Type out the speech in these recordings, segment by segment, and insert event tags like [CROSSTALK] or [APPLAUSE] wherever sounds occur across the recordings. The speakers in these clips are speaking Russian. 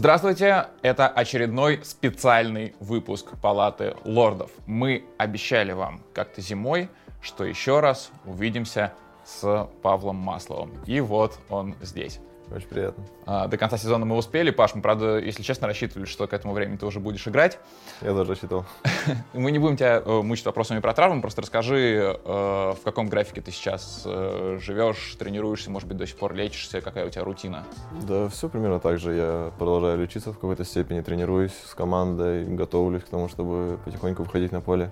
Здравствуйте, это очередной специальный выпуск Палаты лордов. Мы обещали вам как-то зимой, что еще раз увидимся с Павлом Масловым. И вот он здесь. Очень приятно. А, до конца сезона мы успели. Паш, мы, правда, если честно, рассчитывали, что к этому времени ты уже будешь играть. Я тоже рассчитывал. [LAUGHS] Мы не будем тебя э, мучить вопросами про травмы, просто расскажи, э, в каком графике ты сейчас э, живешь, тренируешься, может быть, до сих пор лечишься, какая у тебя рутина? Да, все примерно так же. Я продолжаю лечиться в какой-то степени, тренируюсь с командой, готовлюсь к тому, чтобы потихоньку выходить на поле.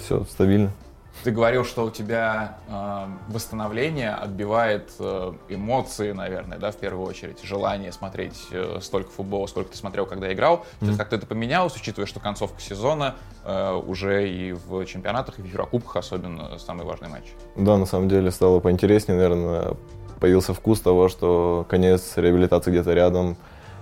Все стабильно. Ты говорил, что у тебя э, восстановление отбивает э, эмоции, наверное, да, в первую очередь, желание смотреть э, столько футбола, сколько ты смотрел, когда играл. Mm-hmm. Как-то это поменялось, учитывая, что концовка сезона э, уже и в чемпионатах, и в Еврокубках особенно самый важный матч. Да, на самом деле стало поинтереснее, наверное, появился вкус того, что конец реабилитации где-то рядом,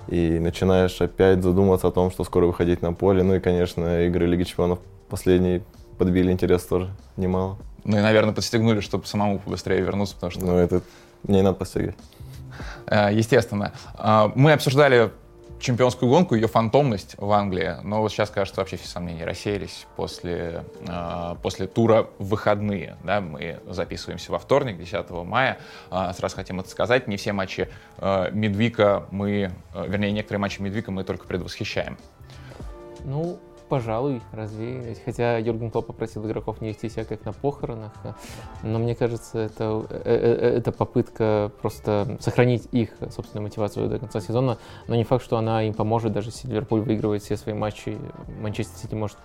и начинаешь опять задумываться о том, что скоро выходить на поле. Ну и, конечно, игры Лиги Чемпионов последние подбили интерес тоже немало. Ну и, наверное, подстегнули, чтобы самому побыстрее вернуться, потому что... Ну, это мне не надо подстегивать. Э, естественно. Э, мы обсуждали чемпионскую гонку, ее фантомность в Англии, но вот сейчас, кажется, вообще все сомнения рассеялись после, э, после тура в выходные. Да? Мы записываемся во вторник, 10 мая. Сразу хотим это сказать. Не все матчи Медвика мы, вернее, некоторые матчи Медвика мы только предвосхищаем. Ну, пожалуй, развеялись. Хотя Юрген Клоп попросил игроков не вести себя как на похоронах. Но мне кажется, это, э, э, э, это попытка просто сохранить их собственную мотивацию до конца сезона. Но не факт, что она им поможет, даже если Ливерпуль выигрывает все свои матчи. Манчестер Сити может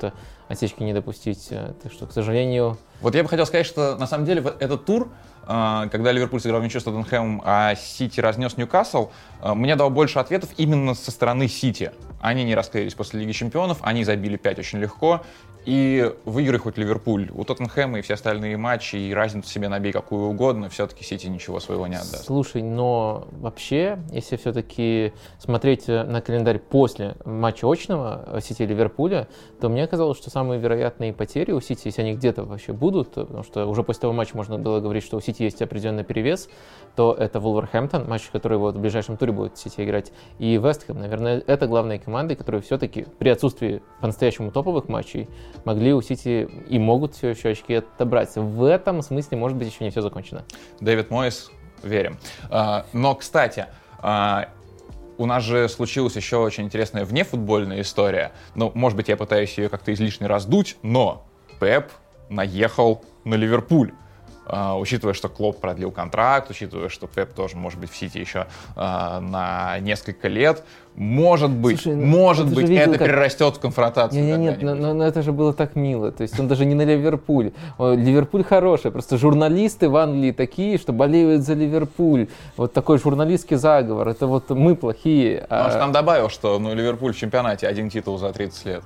осечки не допустить. Так что, к сожалению... Вот я бы хотел сказать, что на самом деле этот тур когда Ливерпуль сыграл вничью с Тоттенхэмом, а Сити разнес Ньюкасл, мне дал больше ответов именно со стороны Сити. Они не расклеились после Лиги Чемпионов, они забили 5 очень легко. И выиграй хоть Ливерпуль. У Тоттенхэма и все остальные матчи, и разницу себе набей какую угодно, все-таки Сити ничего своего не отдаст. Слушай, но вообще, если все-таки смотреть на календарь после матча очного Сити Ливерпуля, то мне казалось, что самые вероятные потери у Сити, если они где-то вообще будут, потому что уже после того матча можно было говорить, что у Сити есть определенный перевес, то это Вулверхэмптон, матч, который вот в ближайшем туре будет Сити играть, и Вестхэм. Наверное, это главные команды, которые все-таки при отсутствии по-настоящему топовых матчей могли у Сити и могут все еще очки отобрать. В этом смысле, может быть, еще не все закончено. Дэвид Мойс, верим. А, но, кстати, а, у нас же случилась еще очень интересная внефутбольная история. Ну, может быть, я пытаюсь ее как-то излишне раздуть, но Пеп наехал на Ливерпуль. Uh, учитывая, что Клоп продлил контракт, учитывая, что Пеп тоже может быть в Сити еще uh, на несколько лет, может быть, Слушай, ну, может быть, видел, это как... перерастет в конфронтацию. Нет, нет, но, но, но это же было так мило. То есть он даже не на Ливерпуль. Ливерпуль хороший, просто журналисты в Англии такие, что болеют за Ливерпуль. Вот такой журналистский заговор. Это вот мы плохие. А... Он же там добавил, что ну, Ливерпуль в чемпионате один титул за 30 лет.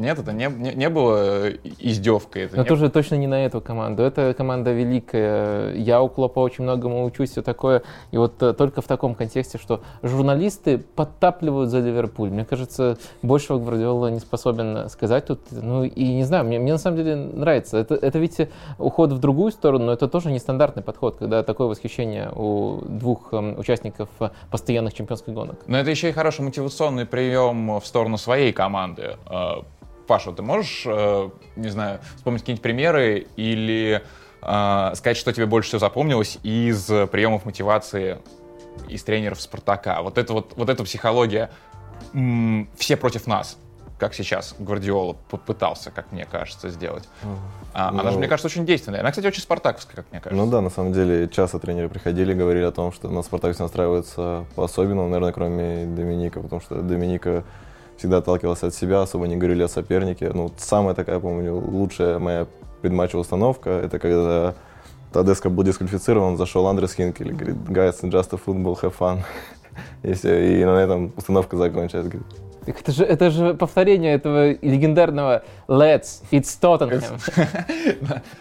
Нет, это не, не, не было э, издевкой. Это Но не... тоже точно не на эту команду. Эта команда великая. Я у Клопа очень многому учусь, все такое. И вот э, только в таком контексте, что журналисты подтапливают за Ливерпуль. Мне кажется, большего Гвардиола не способен сказать тут. Ну и не знаю, мне, мне на самом деле нравится. Это, это ведь уход в другую сторону, но это тоже нестандартный подход, когда такое восхищение у двух эм, участников постоянных чемпионских гонок. Но это еще и хороший мотивационный прием в сторону своей команды э, Паша, ты можешь, э, не знаю, вспомнить какие-нибудь примеры или э, сказать, что тебе больше всего запомнилось из приемов мотивации из тренеров Спартака? Вот это вот, вот эта психология все против нас, как сейчас Гвардиола попытался, как мне кажется, сделать. А, ну, она же, мне кажется, очень действенная. Она, кстати, очень спартаковская, как мне кажется. Ну да, на самом деле, часто тренеры приходили, говорили о том, что на Спартак все настраивается по-особенному, наверное, кроме Доминика, потому что Доминика всегда отталкивался от себя, особо не говорили о сопернике. Ну, самая такая, помню, лучшая моя предматчевая установка, это когда Тадеско был дисквалифицирован, зашел Андрес Хинкель и говорит, guys, just a football, have fun. [LAUGHS] И все, и на этом установка закончилась. Так это же, это же повторение этого легендарного Let's, it's Tottenham.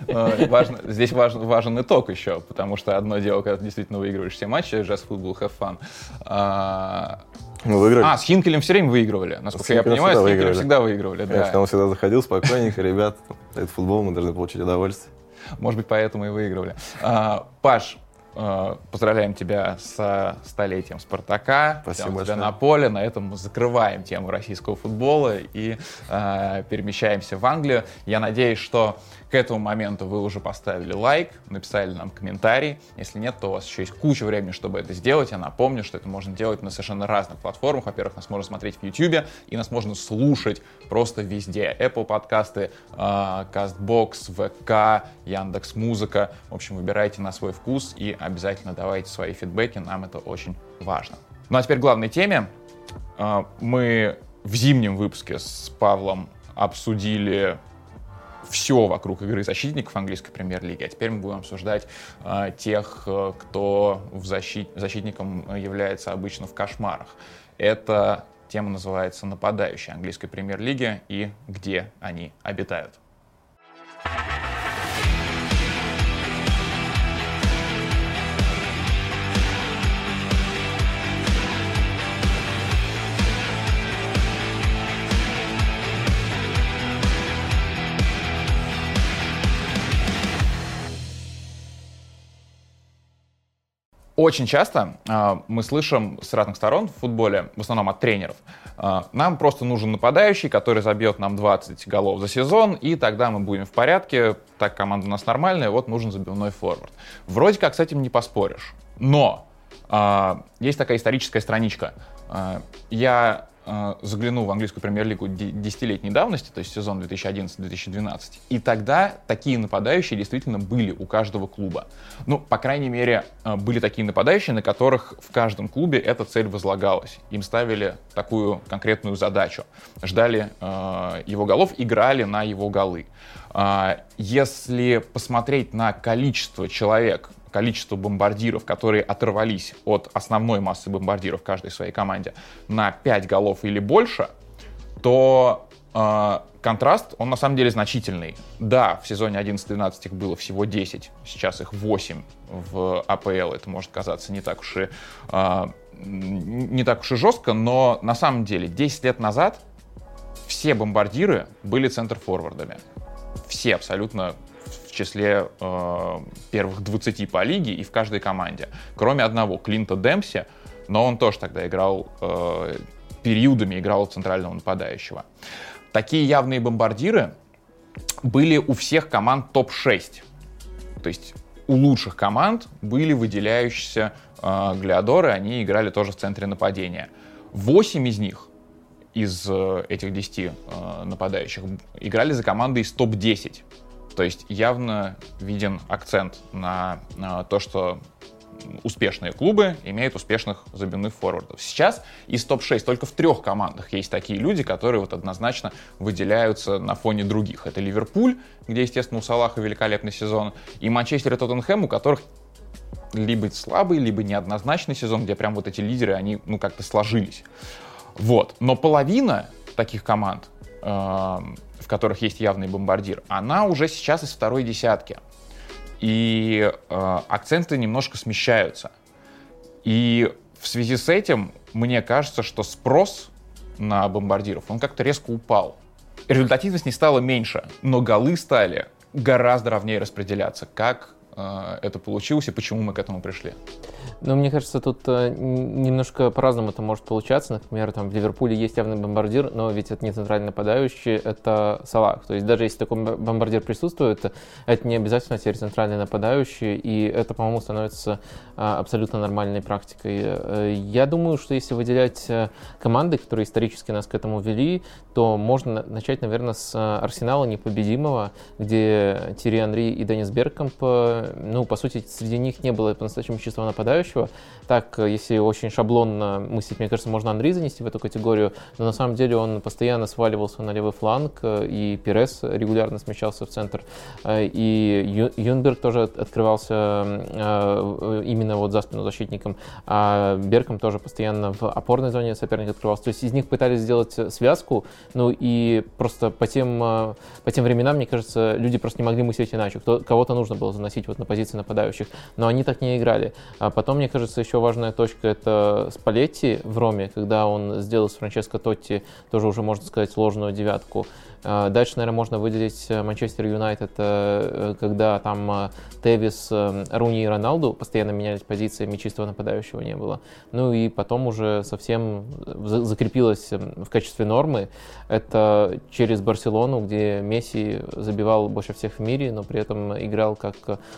[LAUGHS] важно, здесь важен, важен итог еще, потому что одно дело, когда ты действительно выигрываешь все матчи, just football, have fun. А, мы выиграли. А, с Хинкелем все время выигрывали. Насколько я понимаю, с Хинкелем всегда выигрывали. Конечно, да. он всегда заходил спокойненько, ребят, это футбол, мы должны получить удовольствие. Может быть, поэтому и выигрывали. А, Паш, э, поздравляем тебя со столетием Спартака. Спасибо большое. на поле. На этом мы закрываем тему российского футбола и э, перемещаемся в Англию. Я надеюсь, что к этому моменту вы уже поставили лайк, написали нам комментарий. Если нет, то у вас еще есть куча времени, чтобы это сделать. Я напомню, что это можно делать на совершенно разных платформах. Во-первых, нас можно смотреть в YouTube, и нас можно слушать просто везде. Apple подкасты, э, CastBox, ВК, Яндекс Музыка. В общем, выбирайте на свой вкус и обязательно давайте свои фидбэки. Нам это очень важно. Ну а теперь к главной теме. Э, Мы в зимнем выпуске с Павлом обсудили все вокруг игры защитников английской премьер-лиги, а теперь мы будем обсуждать э, тех, кто в защит... защитником является обычно в кошмарах. Эта тема называется «Нападающие английской премьер-лиги» и где они обитают. Очень часто э, мы слышим с разных сторон в футболе, в основном от тренеров, э, нам просто нужен нападающий, который забьет нам 20 голов за сезон, и тогда мы будем в порядке, так команда у нас нормальная, вот нужен забивной форвард. Вроде как с этим не поспоришь. Но э, есть такая историческая страничка. Э, я заглянул в английскую премьер-лигу де- десятилетней давности, то есть сезон 2011-2012, и тогда такие нападающие действительно были у каждого клуба. Ну, по крайней мере, э, были такие нападающие, на которых в каждом клубе эта цель возлагалась. Им ставили такую конкретную задачу. Ждали э, его голов, играли на его голы. А, Если посмотреть на количество человек, количество бомбардиров, которые оторвались от основной массы бомбардиров каждой своей команде на 5 голов или больше, то э, контраст, он на самом деле значительный. Да, в сезоне 11-12 их было всего 10, сейчас их 8 в АПЛ, это может казаться не так уж и, э, не так уж и жестко, но на самом деле 10 лет назад все бомбардиры были центр-форвардами. Все абсолютно числе э, первых 20 по лиге и в каждой команде. Кроме одного, Клинта Демпси, но он тоже тогда играл, э, периодами играл центрального нападающего. Такие явные бомбардиры были у всех команд топ-6. То есть у лучших команд были выделяющиеся э, глиадоры, они играли тоже в центре нападения. Восемь из них из э, этих 10 э, нападающих играли за командой из топ-10. То есть явно виден акцент на, на то, что успешные клубы имеют успешных забивных форвардов. Сейчас из топ-6 только в трех командах есть такие люди, которые вот однозначно выделяются на фоне других. Это Ливерпуль, где, естественно, у Салаха великолепный сезон, и Манчестер и Тоттенхэм, у которых либо слабый, либо неоднозначный сезон, где прям вот эти лидеры, они, ну, как-то сложились. Вот. Но половина таких команд, э, в которых есть явный бомбардир, она уже сейчас из второй десятки. И э, акценты немножко смещаются. И в связи с этим мне кажется, что спрос на бомбардиров, он как-то резко упал. Результативность не стала меньше, но голы стали гораздо ровнее распределяться. Как это получилось и почему мы к этому пришли? Ну, мне кажется, тут э, немножко по-разному это может получаться. Например, там в Ливерпуле есть явный бомбардир, но ведь это не центральный нападающий, это Салах. То есть даже если такой бомбардир присутствует, это не обязательно теперь центральный нападающий, и это, по-моему, становится а, абсолютно нормальной практикой. Э, я думаю, что если выделять э, команды, которые исторически нас к этому вели, то можно начать, наверное, с Арсенала непобедимого, где Тири Анри и Денис Беркомп, ну, по сути, среди них не было по-настоящему чистого нападающего, так, если очень шаблонно мыслить, мне кажется, можно Андрей занести в эту категорию, но на самом деле он постоянно сваливался на левый фланг, и Перес регулярно смещался в центр, и Юнберг тоже открывался именно вот за спину защитником, а Берком тоже постоянно в опорной зоне соперника открывался. То есть из них пытались сделать связку, ну и просто по тем, по тем временам, мне кажется, люди просто не могли мыслить иначе. Кто, кого-то нужно было заносить вот на позиции нападающих, но они так не играли. А потом, мне кажется, еще важная точка это Спалетти в Роме, когда он сделал с Франческо Тотти тоже уже, можно сказать, сложную девятку. А, дальше, наверное, можно выделить э, Манчестер Юнайтед, э, когда там э, Тевис, Руни и Роналду постоянно менялись позициями, чистого нападающего не было. Ну и потом уже совсем закрепилось в качестве нормы. Это через Барселону, где Месси забивал больше всех в мире, но при этом играл как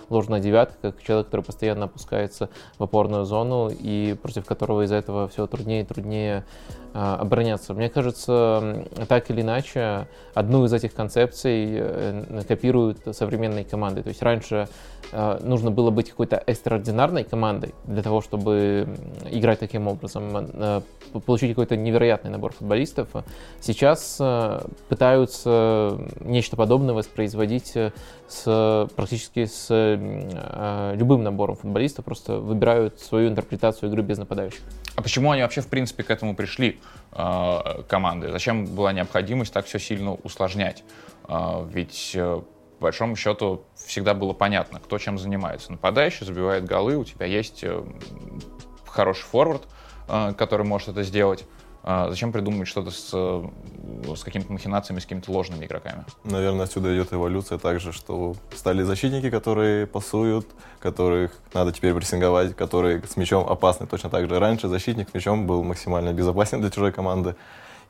ложная девятка, как человек, который постоянно опускается в опорную зону и против которого из-за этого все труднее и труднее обороняться. Мне кажется, так или иначе, одну из этих концепций э, копируют современные команды. То есть раньше э, нужно было быть какой-то экстраординарной командой для того, чтобы играть таким образом, э, получить какой-то невероятный набор футболистов. Сейчас пытаются нечто подобное воспроизводить с, практически с любым набором футболистов, просто выбирают свою интерпретацию игры без нападающих. А почему они вообще, в принципе, к этому пришли, э, команды? Зачем была необходимость так все сильно усложнять? Э, ведь, э, по большому счету, всегда было понятно, кто чем занимается. Нападающий забивает голы, у тебя есть э, хороший форвард, э, который может это сделать. А зачем придумывать что-то с, э, с какими-то махинациями, с какими-то ложными игроками? Наверное, отсюда идет эволюция также, что стали защитники, которые пасуют, которых надо теперь прессинговать, которые с мячом опасны точно так же. Раньше защитник с мячом был максимально безопасен для чужой команды.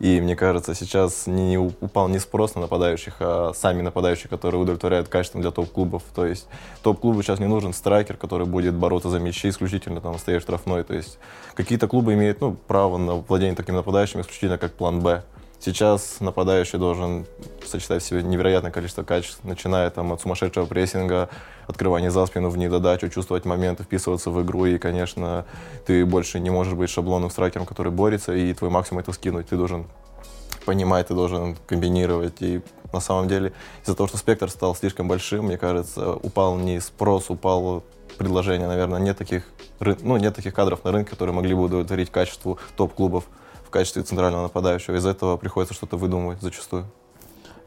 И мне кажется, сейчас не упал не спрос на нападающих, а сами нападающие, которые удовлетворяют качеством для топ-клубов. То есть топ-клубу сейчас не нужен страйкер, который будет бороться за мячи исключительно там стоять штрафной. То есть какие-то клубы имеют ну, право на владение таким нападающим исключительно как план Б. Сейчас нападающий должен сочетать в себе невероятное количество качеств, начиная там, от сумасшедшего прессинга, открывания за спину в недодачу, чувствовать моменты, вписываться в игру. И, конечно, ты больше не можешь быть шаблонным страйкером, который борется, и твой максимум это скинуть. Ты должен понимать, ты должен комбинировать. И на самом деле из-за того, что спектр стал слишком большим, мне кажется, упал не спрос, упал предложение, наверное, нет таких, ну, нет таких кадров на рынке, которые могли бы удовлетворить качеству топ-клубов в качестве центрального нападающего. Из-за этого приходится что-то выдумывать зачастую.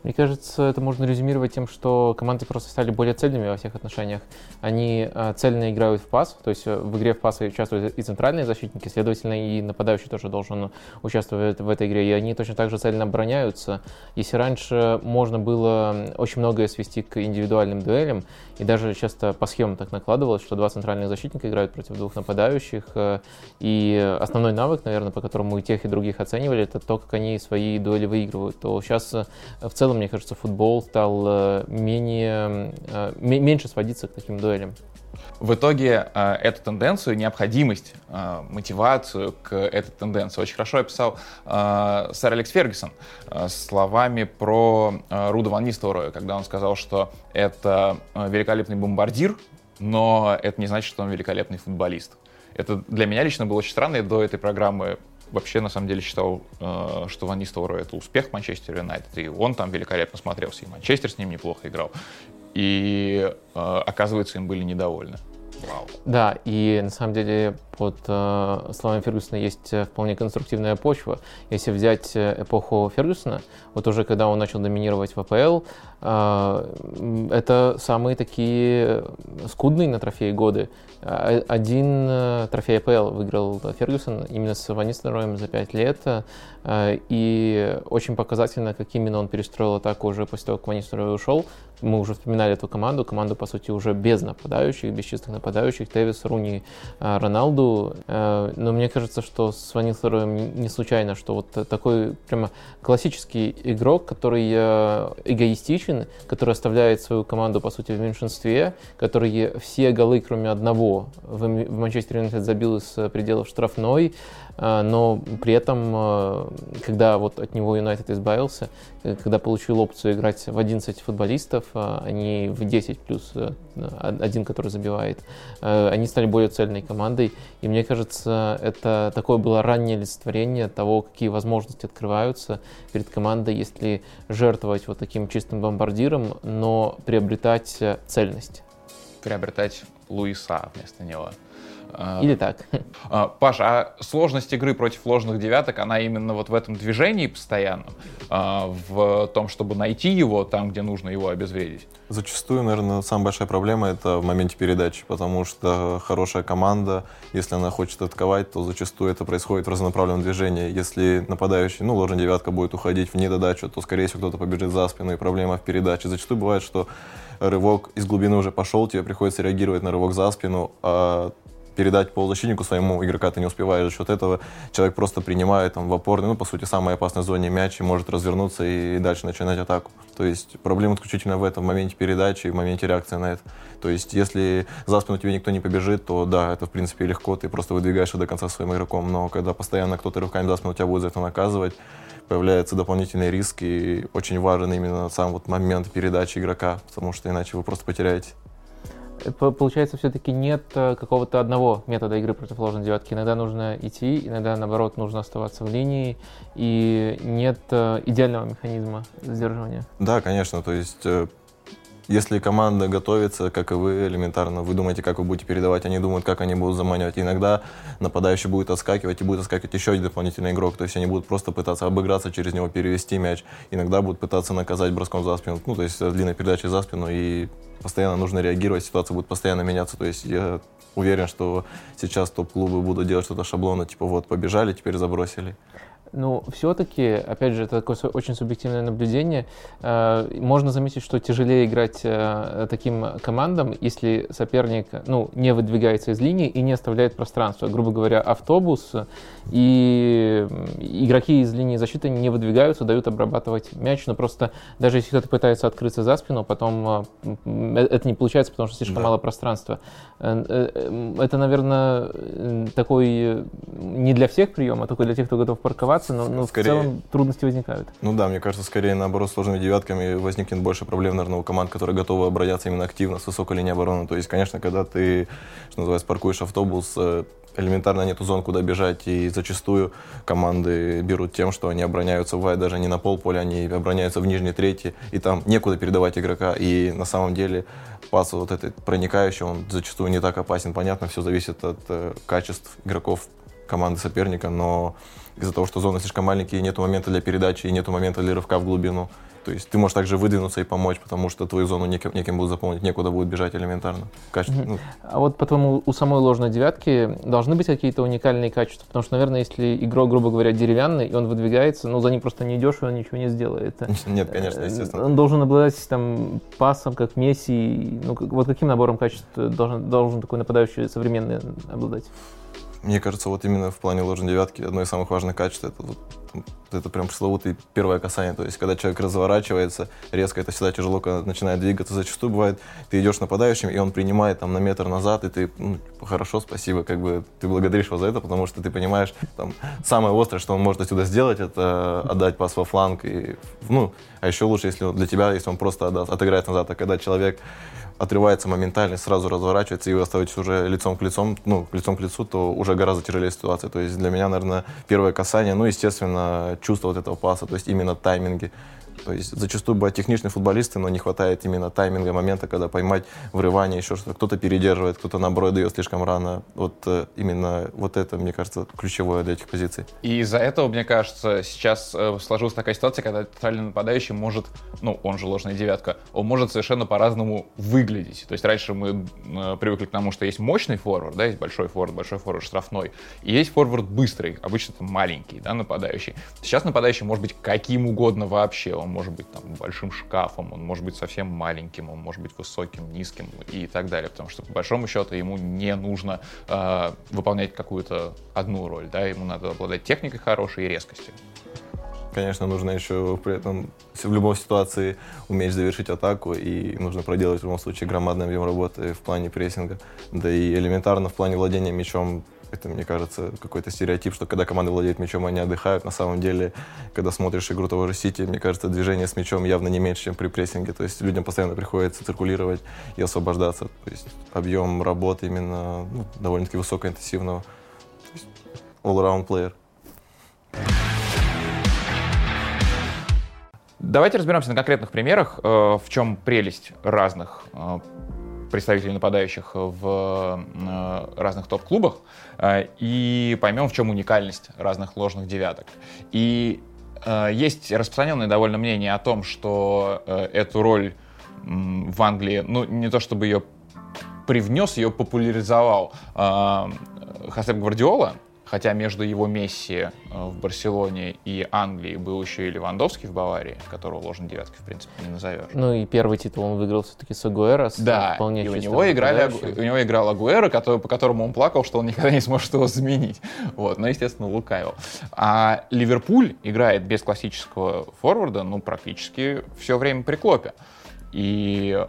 Мне кажется, это можно резюмировать тем, что команды просто стали более цельными во всех отношениях. Они э, цельно играют в пас, то есть э, в игре в пас участвуют и центральные защитники, следовательно, и нападающий тоже должен участвовать в этой игре, и они точно так же цельно обороняются. Если раньше можно было очень многое свести к индивидуальным дуэлям, и даже часто по схемам так накладывалось, что два центральных защитника играют против двух нападающих, э, и основной навык, наверное, по которому и тех, и других оценивали, это то, как они свои дуэли выигрывают. То сейчас в целом целом, мне кажется, футбол стал э, менее, э, меньше сводиться к таким дуэлям. В итоге э, эту тенденцию, необходимость, мотивацию к этой тенденции очень хорошо описал сэр Алекс Фергюсон словами про Руда Ван Нистелрooя, когда он сказал, что это великолепный бомбардир, но это не значит, что он великолепный футболист. Это для меня лично было очень странно, я до этой программы вообще, на самом деле, считал, э, что Ван Нистелрой — это успех Манчестер Юнайтед, и он там великолепно смотрелся, и Манчестер с ним неплохо играл. И, э, оказывается, им были недовольны. Да, и на самом деле под э, словами Фергюсона есть э, вполне конструктивная почва. Если взять э, эпоху Фергюсона, вот уже когда он начал доминировать в АПЛ, э, это самые такие скудные на трофеи годы. Э, один э, трофей АПЛ выиграл Фергюсон именно с Ванистероем за 5 лет. Э, и очень показательно, как именно он перестроил атаку уже после того, как Ванистерой ушел. Мы уже вспоминали эту команду. Команду, по сути, уже без нападающих, без чистых нападающих. Тевис, Руни, Роналду году, э, но мне кажется, что с Ванил не случайно, что вот такой прямо классический игрок, который э, эгоистичен, который оставляет свою команду, по сути, в меньшинстве, который все голы, кроме одного, в Манчестер Юнайтед забил из пределов штрафной, но при этом, а, когда вот от него Юнайтед избавился, э, когда получил опцию играть в 11 футболистов, а не в 10 плюс э, один, который забивает, э, они стали более цельной командой. И мне кажется, это такое было раннее олицетворение того, какие возможности открываются перед командой, если жертвовать вот таким чистым бомбардиром, но приобретать цельность приобретать Луиса вместо него. А, Или так. А, Паша, а сложность игры против ложных девяток, она именно вот в этом движении постоянно, в том, чтобы найти его там, где нужно его обезвредить? Зачастую, наверное, самая большая проблема это в моменте передачи, потому что хорошая команда, если она хочет атаковать, то зачастую это происходит в разнонаправленном движении. Если нападающий, ну, ложная девятка будет уходить в недодачу, то, скорее всего, кто-то побежит за спину, и проблема в передаче. Зачастую бывает, что рывок из глубины уже пошел, тебе приходится реагировать на рывок за спину, а передать полузащитнику своему игрока ты не успеваешь. За счет этого человек просто принимает там, в опорной, ну, по сути, самой опасной зоне мяч и может развернуться и дальше начинать атаку. То есть проблема исключительно в этом, в моменте передачи и в моменте реакции на это. То есть если за спину тебе никто не побежит, то да, это в принципе легко, ты просто выдвигаешься до конца своим игроком. Но когда постоянно кто-то рывками за спину тебя будет за это наказывать, появляется дополнительный риск, и очень важен именно сам вот момент передачи игрока, потому что иначе вы просто потеряете. Получается, все-таки нет э, какого-то одного метода игры против ложной девятки. Иногда нужно идти, иногда, наоборот, нужно оставаться в линии, и нет э, идеального механизма сдерживания. Да, конечно, то есть э, если команда готовится, как и вы, элементарно, вы думаете, как вы будете передавать, они думают, как они будут заманивать. иногда нападающий будет отскакивать, и будет отскакивать еще один дополнительный игрок. То есть они будут просто пытаться обыграться через него, перевести мяч. Иногда будут пытаться наказать броском за спину, ну, то есть длинной передачей за спину, и постоянно нужно реагировать, ситуация будет постоянно меняться. То есть я уверен, что сейчас топ-клубы будут делать что-то шаблонно, типа вот побежали, теперь забросили. Ну, все-таки, опять же, это такое очень субъективное наблюдение. Э, можно заметить, что тяжелее играть э, таким командам, если соперник ну, не выдвигается из линии и не оставляет пространство. Грубо говоря, автобус и игроки из линии защиты не выдвигаются, дают обрабатывать мяч, но просто даже если кто-то пытается открыться за спину, потом э, это не получается, потому что слишком да. мало пространства. Это, наверное, такой не для всех прием, а только для тех, кто готов парковаться ситуации, но, но скорее, в целом трудности возникают. Ну да, мне кажется, скорее наоборот, с сложными девятками возникнет больше проблем, наверное, у команд, которые готовы обороняться именно активно с высокой линией обороны. То есть, конечно, когда ты, что называется, паркуешь автобус, э, элементарно нету зон, куда бежать, и зачастую команды берут тем, что они обороняются, бывает даже не на полполя, они обороняются в нижней трети, и там некуда передавать игрока, и на самом деле пас вот этот проникающий, он зачастую не так опасен, понятно, все зависит от э, качеств игроков команды соперника, но из-за того, что зоны слишком маленькие, нету момента для передачи и нету момента для рывка в глубину. То есть ты можешь также выдвинуться и помочь, потому что твою зону неким, неким будут заполнить, некуда будет бежать элементарно. Качество, mm-hmm. ну. А вот по-твоему, у самой ложной девятки должны быть какие-то уникальные качества? Потому что, наверное, если игрок, грубо говоря, деревянный, и он выдвигается, ну, за ним просто не идешь, и он ничего не сделает. [LAUGHS] Нет, конечно, э, естественно. Он должен обладать там пасом, как Месси. Ну, вот каким набором качеств должен, должен такой нападающий современный обладать? Мне кажется, вот именно в плане ложной девятки одно из самых важных качеств это вот это прям пресловутое первое касание. То есть, когда человек разворачивается, резко это всегда тяжело, когда начинает двигаться. Зачастую бывает, ты идешь нападающим, и он принимает там на метр назад, и ты, ну, хорошо, спасибо, как бы ты благодаришь его за это, потому что ты понимаешь, там, самое острое, что он может отсюда сделать, это отдать пас во фланг. И, ну, а еще лучше, если он, для тебя, если он просто отдаст, отыграет назад. А когда человек отрывается моментально, сразу разворачивается, и вы остаетесь уже лицом к лицом, ну, лицом к лицу, то уже гораздо тяжелее ситуация. То есть для меня, наверное, первое касание, ну, естественно, чувство вот этого паса, то есть именно тайминги. То есть зачастую бывают техничные футболисты, но не хватает именно тайминга, момента, когда поймать врывание, еще что-то. Кто-то передерживает, кто-то наоборот дает слишком рано. Вот э, именно вот это, мне кажется, ключевое для этих позиций. И из-за этого, мне кажется, сейчас э, сложилась такая ситуация, когда центральный нападающий может, ну, он же ложная девятка, он может совершенно по-разному выглядеть. То есть раньше мы э, привыкли к тому, что есть мощный форвард, да, есть большой форвард, большой форвард штрафной, и есть форвард быстрый, обычно это маленький, да, нападающий. Сейчас нападающий может быть каким угодно вообще, он может быть там большим шкафом, он может быть совсем маленьким, он может быть высоким, низким и так далее, потому что по большому счету ему не нужно э, выполнять какую-то одну роль, да, ему надо обладать техникой хорошей и резкостью. Конечно, нужно еще при этом в любой ситуации уметь завершить атаку, и нужно проделать в любом случае громадный объем работы в плане прессинга. Да и элементарно в плане владения мячом это, мне кажется, какой-то стереотип, что когда команда владеет мячом, они отдыхают. На самом деле, когда смотришь игру того же Сити, мне кажется, движение с мячом явно не меньше, чем при прессинге. То есть людям постоянно приходится циркулировать и освобождаться. То есть объем работы именно ну, довольно-таки высокоинтенсивного. All-around player. Давайте разберемся на конкретных примерах, э, в чем прелесть разных э, представителей нападающих в э, разных топ-клубах э, и поймем, в чем уникальность разных ложных девяток. И э, есть распространенное довольно мнение о том, что эту роль в Англии, ну, не то чтобы ее привнес, ее популяризовал Хасеп Гвардиола, Хотя между его Месси э, в Барселоне и Англии был еще и Левандовский в Баварии, которого ложной девятки, в принципе, не назовешь. Ну и первый титул он выиграл все-таки с Агуэро. Да, вполне и у него, играли, у него играл Агуэро, который, по которому он плакал, что он никогда не сможет его заменить. [LAUGHS] Вот, но, естественно, лукавил. А Ливерпуль играет без классического форварда, ну, практически все время при Клопе. И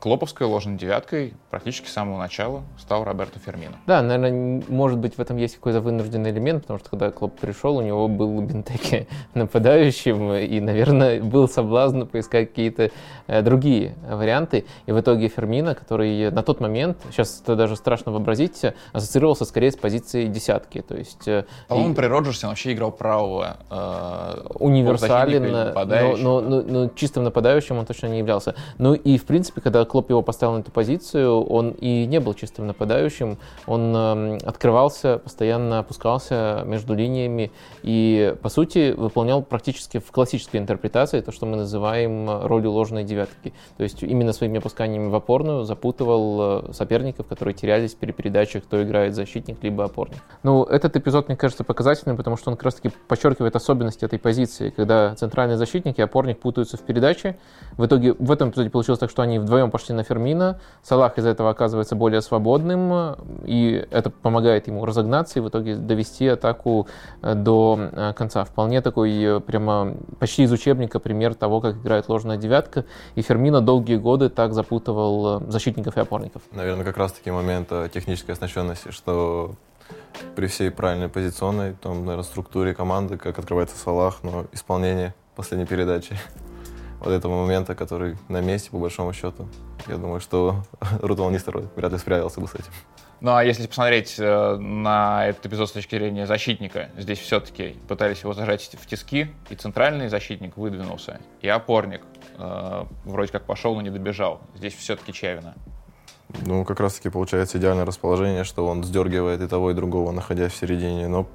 Клоповской ложной девяткой практически с самого начала стал Роберто Фермино. Да, наверное, может быть, в этом есть какой-то вынужденный элемент, потому что когда Клоп пришел, у него был Бентеки [LAUGHS] нападающим, и, наверное, был соблазн поискать какие-то э, другие варианты. И в итоге Фермино, который на тот момент, сейчас это даже страшно вообразить, ассоциировался скорее с позицией десятки. То есть, э, По-моему, и... при Роджерсе он вообще играл правого э, универсален, но, но, но, но чистым нападающим он точно не являлся. Ну и, в принципе, когда Клоп его поставил на эту позицию, он и не был чистым нападающим, он э, открывался, постоянно опускался между линиями и, по сути, выполнял практически в классической интерпретации то, что мы называем ролью ложной девятки. То есть именно своими опусканиями в опорную запутывал э, соперников, которые терялись при передачах, кто играет защитник либо опорник. Ну, этот эпизод, мне кажется, показательным, потому что он как раз-таки подчеркивает особенности этой позиции, когда центральный защитник и опорник путаются в передаче. В итоге в этом эпизоде получилось так, что они вдвоем пошли на Фермина. Салах из этого оказывается более свободным, и это помогает ему разогнаться и в итоге довести атаку э, до э, конца. Вполне такой э, прямо почти из учебника пример того, как играет ложная девятка. И Фермина долгие годы так запутывал защитников и опорников. Наверное, как раз-таки момент технической оснащенности, что при всей правильной позиционной, там, наверное, структуре команды, как открывается Салах, но исполнение последней передачи вот этого момента, который на месте, по большому счету. Я думаю, что [LAUGHS] Рутон Нистерой вряд ли справился бы с этим. Ну а если посмотреть э, на этот эпизод с точки зрения защитника, здесь все-таки пытались его зажать в тиски, и центральный защитник выдвинулся, и опорник э, вроде как пошел, но не добежал. Здесь все-таки Чевина. Ну, как раз-таки получается идеальное расположение, что он сдергивает и того, и другого, находясь в середине. Но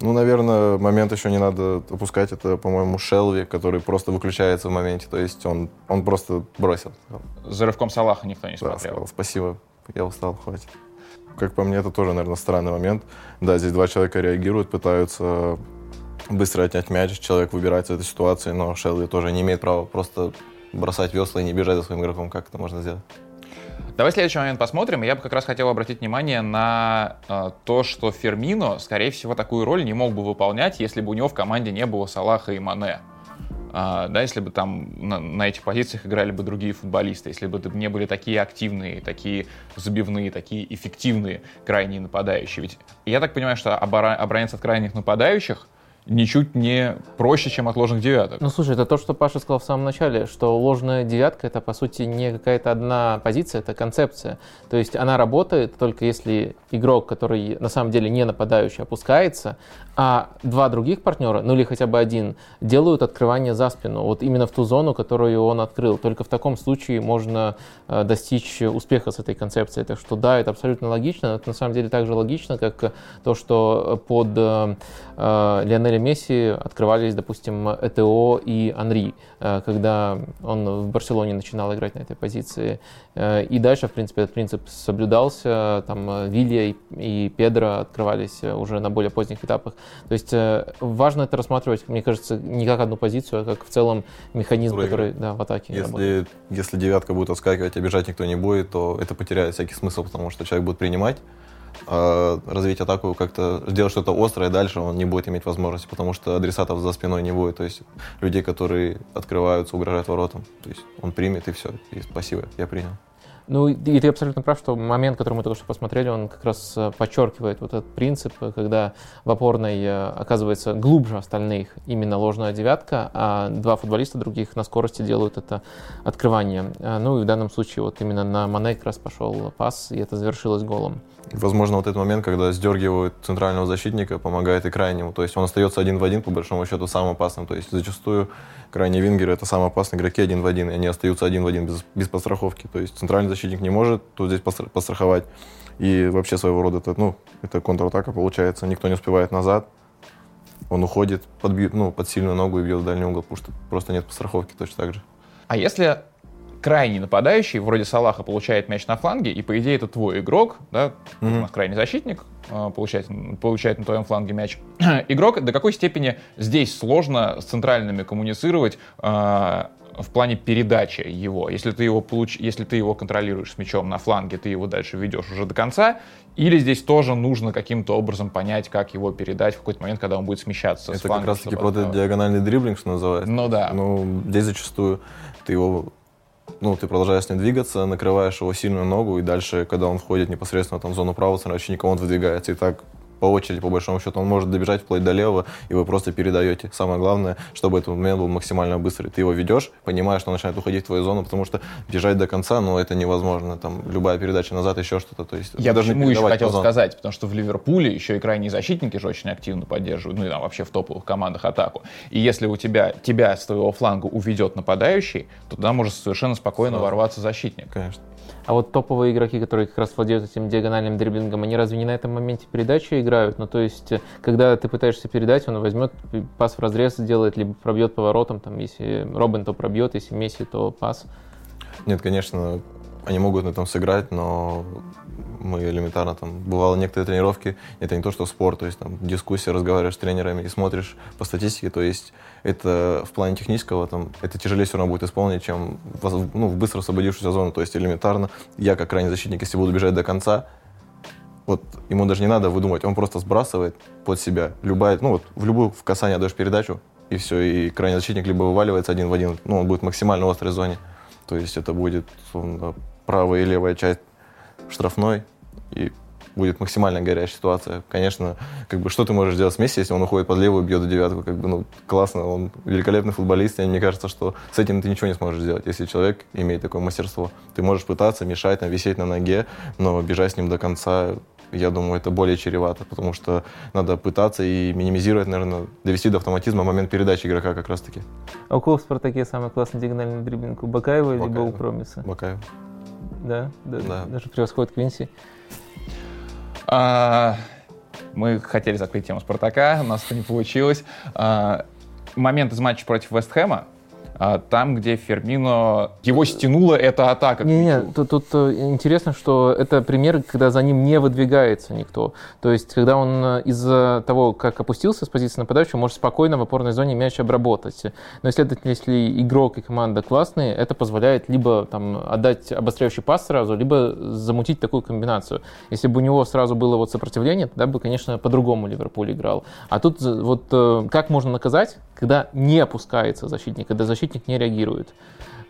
ну, наверное, момент еще не надо опускать. Это, по-моему, Шелви, который просто выключается в моменте. То есть он, он просто бросил. За рывком Салаха никто не смотрел. Да, сказал, спасибо, я устал, хватит. Как по мне, это тоже, наверное, странный момент. Да, здесь два человека реагируют, пытаются быстро отнять мяч, человек выбирается из этой ситуации, но Шелви тоже не имеет права просто бросать весла и не бежать за своим игроком. Как это можно сделать? Давай следующий момент посмотрим. Я бы как раз хотел обратить внимание на э, то, что Фермино, скорее всего, такую роль не мог бы выполнять, если бы у него в команде не было Салаха и Мане. Uh, да, если бы там на, на этих позициях играли бы другие футболисты, если бы не были такие активные, такие забивные, такие эффективные крайние нападающие. Ведь я так понимаю, что оборонец от крайних нападающих — ничуть не проще, чем от ложных девяток. Ну, слушай, это то, что Паша сказал в самом начале, что ложная девятка — это, по сути, не какая-то одна позиция, это концепция. То есть она работает только если игрок, который на самом деле не нападающий, опускается, а два других партнера, ну или хотя бы один, делают открывание за спину, вот именно в ту зону, которую он открыл. Только в таком случае можно э, достичь успеха с этой концепцией. Так что да, это абсолютно логично, но это на самом деле так же логично, как то, что под э, э Лионеля Месси открывались, допустим, ЭТО и Анри, э, когда он в Барселоне начинал играть на этой позиции. И дальше, в принципе, этот принцип соблюдался. Там Вилья и Педро открывались уже на более поздних этапах. То есть важно это рассматривать, мне кажется, не как одну позицию, а как в целом механизм, Проигры. который да, в атаке если, работает. Если девятка будет отскакивать, а бежать никто не будет, то это потеряет всякий смысл, потому что человек будет принимать а развить атаку, как-то сделать что-то острое, дальше он не будет иметь возможности, потому что адресатов за спиной не будет. То есть людей, которые открываются, угрожают воротам. То есть он примет и все. И спасибо, я принял. Ну, и ты абсолютно прав, что момент, который мы только что посмотрели, он как раз э, подчеркивает вот этот принцип, когда в опорной э, оказывается глубже остальных именно ложная девятка, а два футболиста других на скорости делают это открывание. Э, ну и в данном случае вот именно на Мане как раз пошел пас, и это завершилось голом. Возможно, вот этот момент, когда сдергивают центрального защитника, помогает и крайнему. То есть он остается один в один, по большому счету, самым опасным. То есть зачастую крайние вингеры — это самые опасные игроки один в один, и они остаются один в один без, без подстраховки. То есть центральный защитник не может тут здесь постраховать. И вообще своего рода это, ну, это контратака получается. Никто не успевает назад. Он уходит, подбьет, ну, под сильную ногу и бьет в дальний угол, потому что просто нет постраховки точно так же. А если крайний нападающий, вроде Салаха, получает мяч на фланге, и, по идее, это твой игрок, да, mm-hmm. крайний защитник, а, получает, получает на твоем фланге мяч. [CLEARS THROAT] игрок, до какой степени здесь сложно с центральными коммуницировать а, в плане передачи его. Если ты его, получ... Если ты его контролируешь с мячом на фланге, ты его дальше ведешь уже до конца, или здесь тоже нужно каким-то образом понять, как его передать в какой-то момент, когда он будет смещаться Это фланга. как раз-таки про этот диагональный дриблинг, что называется. Ну да. Ну, здесь зачастую ты его ну, ты продолжаешь с ним двигаться, накрываешь его сильную ногу, и дальше, когда он входит непосредственно там, в зону правого вообще никого он выдвигается. И так по очереди, по большому счету, он может добежать вплоть до левого, и вы просто передаете. Самое главное, чтобы этот момент был максимально быстрый. Ты его ведешь, понимаешь, что он начинает уходить в твою зону, потому что бежать до конца, ну, это невозможно. Там любая передача назад, еще что-то. То есть, Я даже почему еще хотел сказать, потому что в Ливерпуле еще и крайние защитники же очень активно поддерживают, ну, и там вообще в топовых командах атаку. И если у тебя, тебя с твоего фланга уведет нападающий, то туда может совершенно спокойно Сразу. ворваться защитник. Конечно. А вот топовые игроки, которые как раз владеют этим диагональным дриблингом, они разве не на этом моменте передачи играют? Ну, то есть, когда ты пытаешься передать, он возьмет пас в разрез сделает, либо пробьет поворотом, там, если Робин, то пробьет, если Месси, то пас. Нет, конечно, они могут на этом сыграть, но мы элементарно там, бывало некоторые тренировки, это не то, что спорт, то есть там дискуссия, разговариваешь с тренерами и смотришь по статистике, то есть это в плане технического, там, это тяжелее все равно будет исполнить, чем ну, в быстро освободившуюся зону, то есть элементарно, я как крайний защитник, если буду бежать до конца, вот ему даже не надо выдумывать, он просто сбрасывает под себя любая, ну вот в любую в касание даешь передачу, и все, и крайний защитник либо вываливается один в один, ну он будет максимально в острой зоне, то есть это будет правая и левая часть штрафной, и будет максимально горячая ситуация. Конечно, как бы что ты можешь сделать с Месси, если он уходит под левую, бьет девятку, как бы, ну, классно, он великолепный футболист, и мне кажется, что с этим ты ничего не сможешь сделать, если человек имеет такое мастерство. Ты можешь пытаться мешать, там, висеть на ноге, но бежать с ним до конца я думаю, это более чревато, потому что надо пытаться и минимизировать, наверное, довести до автоматизма момент передачи игрока как раз-таки. А у кого в «Спартаке» самый классный диагональный дриблинг? У Бакаева, Бакаева. либо у Промиса? Бакаева. Да, да, да. даже превосходит Квинси. А, мы хотели закрыть тему Спартака, у нас это не получилось. А, момент из матча против Вестхэма, там, где Фермино, его стянула эта атака. Не-не, тут, тут э, интересно, что это пример, когда за ним не выдвигается никто. То есть, когда он э, из-за того, как опустился с позиции нападающего, может спокойно в опорной зоне мяч обработать. Но, следовательно, если игрок и команда классные, это позволяет либо там, отдать обостряющий пас сразу, либо замутить такую комбинацию. Если бы у него сразу было вот сопротивление, тогда бы, конечно, по-другому Ливерпуль играл. А тут вот э, как можно наказать, когда не опускается защитник, когда защитник защитник не реагирует.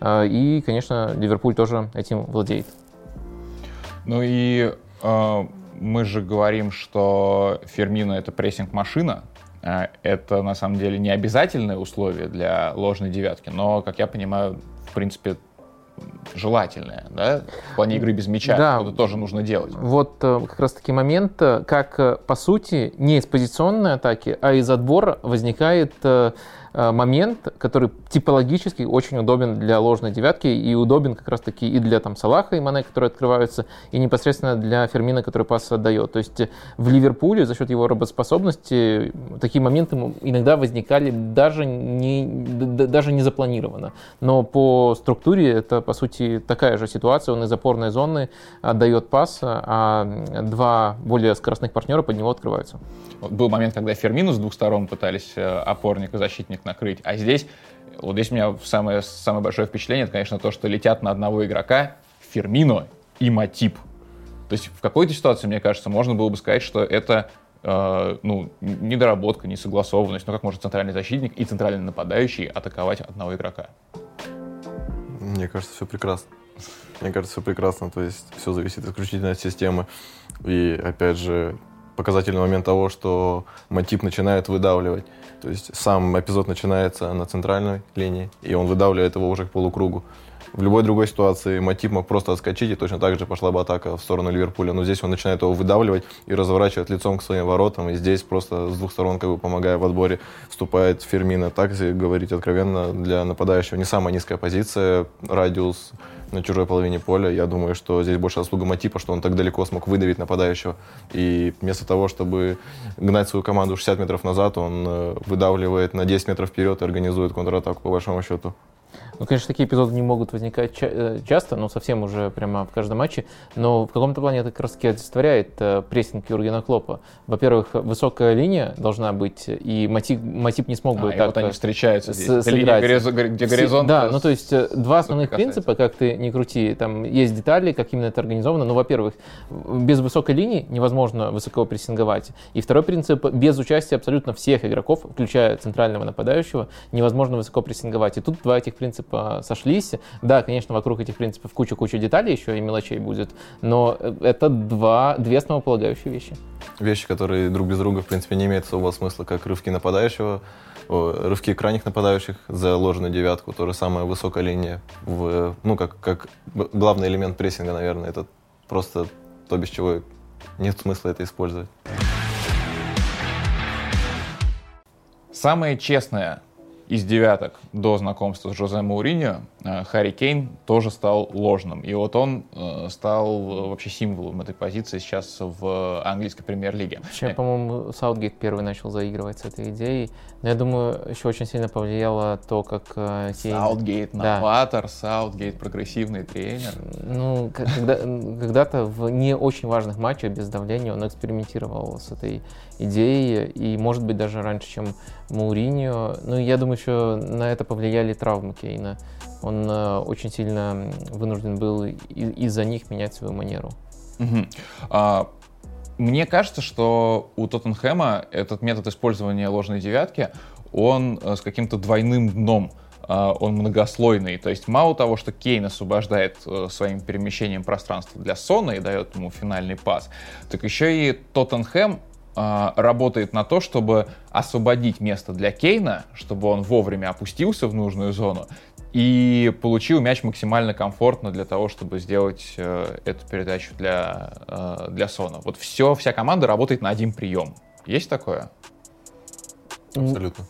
А, и, конечно, Ливерпуль тоже этим владеет. Ну и э, мы же говорим, что Фермино это прессинг-машина. А, это на самом деле не обязательное условие для ложной девятки, но, как я понимаю, в принципе, желательное, да, в плане игры без мяча, да. это тоже нужно делать. Вот э, как раз таки момент, э, как э, по сути не из позиционной атаки, а из отбора возникает момент, который типологически очень удобен для ложной девятки и удобен как раз-таки и для там Салаха и Мане, которые открываются, и непосредственно для Фермина, который пас отдает. То есть в Ливерпуле за счет его работоспособности такие моменты иногда возникали даже не, даже не запланированно. Но по структуре это, по сути, такая же ситуация. Он из опорной зоны отдает пас, а два более скоростных партнера под него открываются. Был момент, когда Фермину с двух сторон пытались э, опорник и защитник накрыть. А здесь, вот здесь у меня самое, самое большое впечатление, это, конечно, то, что летят на одного игрока Фермино и Матип. То есть в какой-то ситуации, мне кажется, можно было бы сказать, что это э, ну, недоработка, несогласованность. Но как может центральный защитник и центральный нападающий атаковать одного игрока? Мне кажется, все прекрасно. Мне кажется, все прекрасно. То есть все зависит исключительно от системы. И опять же, показательный момент того, что Матип начинает выдавливать. То есть сам эпизод начинается на центральной линии, и он выдавливает его уже к полукругу. В любой другой ситуации Матип мог просто отскочить, и точно так же пошла бы атака в сторону Ливерпуля. Но здесь он начинает его выдавливать и разворачивать лицом к своим воротам. И здесь просто с двух сторон, как бы помогая в отборе, вступает Фермина. Так, говорить откровенно, для нападающего не самая низкая позиция, радиус на чужой половине поля. Я думаю, что здесь больше заслуга Матипа, что он так далеко смог выдавить нападающего. И вместо того, чтобы гнать свою команду 60 метров назад, он э, выдавливает на 10 метров вперед и организует контратаку по большому счету. Ну, конечно, такие эпизоды не могут возникать ча- э, часто, ну, совсем уже прямо в каждом матче, но в каком-то плане это как раз олицетворяет э, прессинг Юргена Клопа. Во-первых, высокая линия должна быть, и Матип, Матип не смог бы а, так... вот они встречаются здесь, линия, где горизонт... Да, ну, то есть э, два основных принципа, как ты не крути, там есть детали, как именно это организовано, но, во-первых, без высокой линии невозможно высоко прессинговать, и второй принцип, без участия абсолютно всех игроков, включая центрального нападающего, невозможно высоко прессинговать. И тут два этих принципа принципа сошлись. Да, конечно, вокруг этих принципов куча-куча деталей еще и мелочей будет, но это два, две основополагающие вещи. Вещи, которые друг без друга, в принципе, не имеют особого смысла, как рывки нападающего, рывки крайних нападающих за ложную девятку, то же самое высокая линия, в, ну, как, как главный элемент прессинга, наверное, это просто то, без чего нет смысла это использовать. Самая честная из девяток до знакомства с Жозе Мауриньо Харри Кейн тоже стал ложным. И вот он э, стал э, вообще символом этой позиции сейчас в английской премьер-лиге. Вообще, по-моему, Саутгейт первый начал заигрывать с этой идеей. Но я думаю, еще очень сильно повлияло то, как Кейн... Саутгейт новатор, да. Саутгейт прогрессивный тренер. Ну, когда, когда-то в не очень важных матчах без давления он экспериментировал с этой идеей, и, может быть, даже раньше, чем Мауриньо. Ну, я думаю, еще на это повлияли травмы Кейна. Он э, очень сильно вынужден был из-за них менять свою манеру. Угу. А, мне кажется, что у Тоттенхэма этот метод использования ложной девятки, он э, с каким-то двойным дном а, он многослойный. То есть мало того, что Кейн освобождает э, своим перемещением пространства для Сона и дает ему финальный пас, так еще и Тоттенхэм а, работает на то, чтобы освободить место для Кейна, чтобы он вовремя опустился в нужную зону и получил мяч максимально комфортно для того, чтобы сделать э, эту передачу для, э, для Сона. Вот все, вся команда работает на один прием. Есть такое? Абсолютно.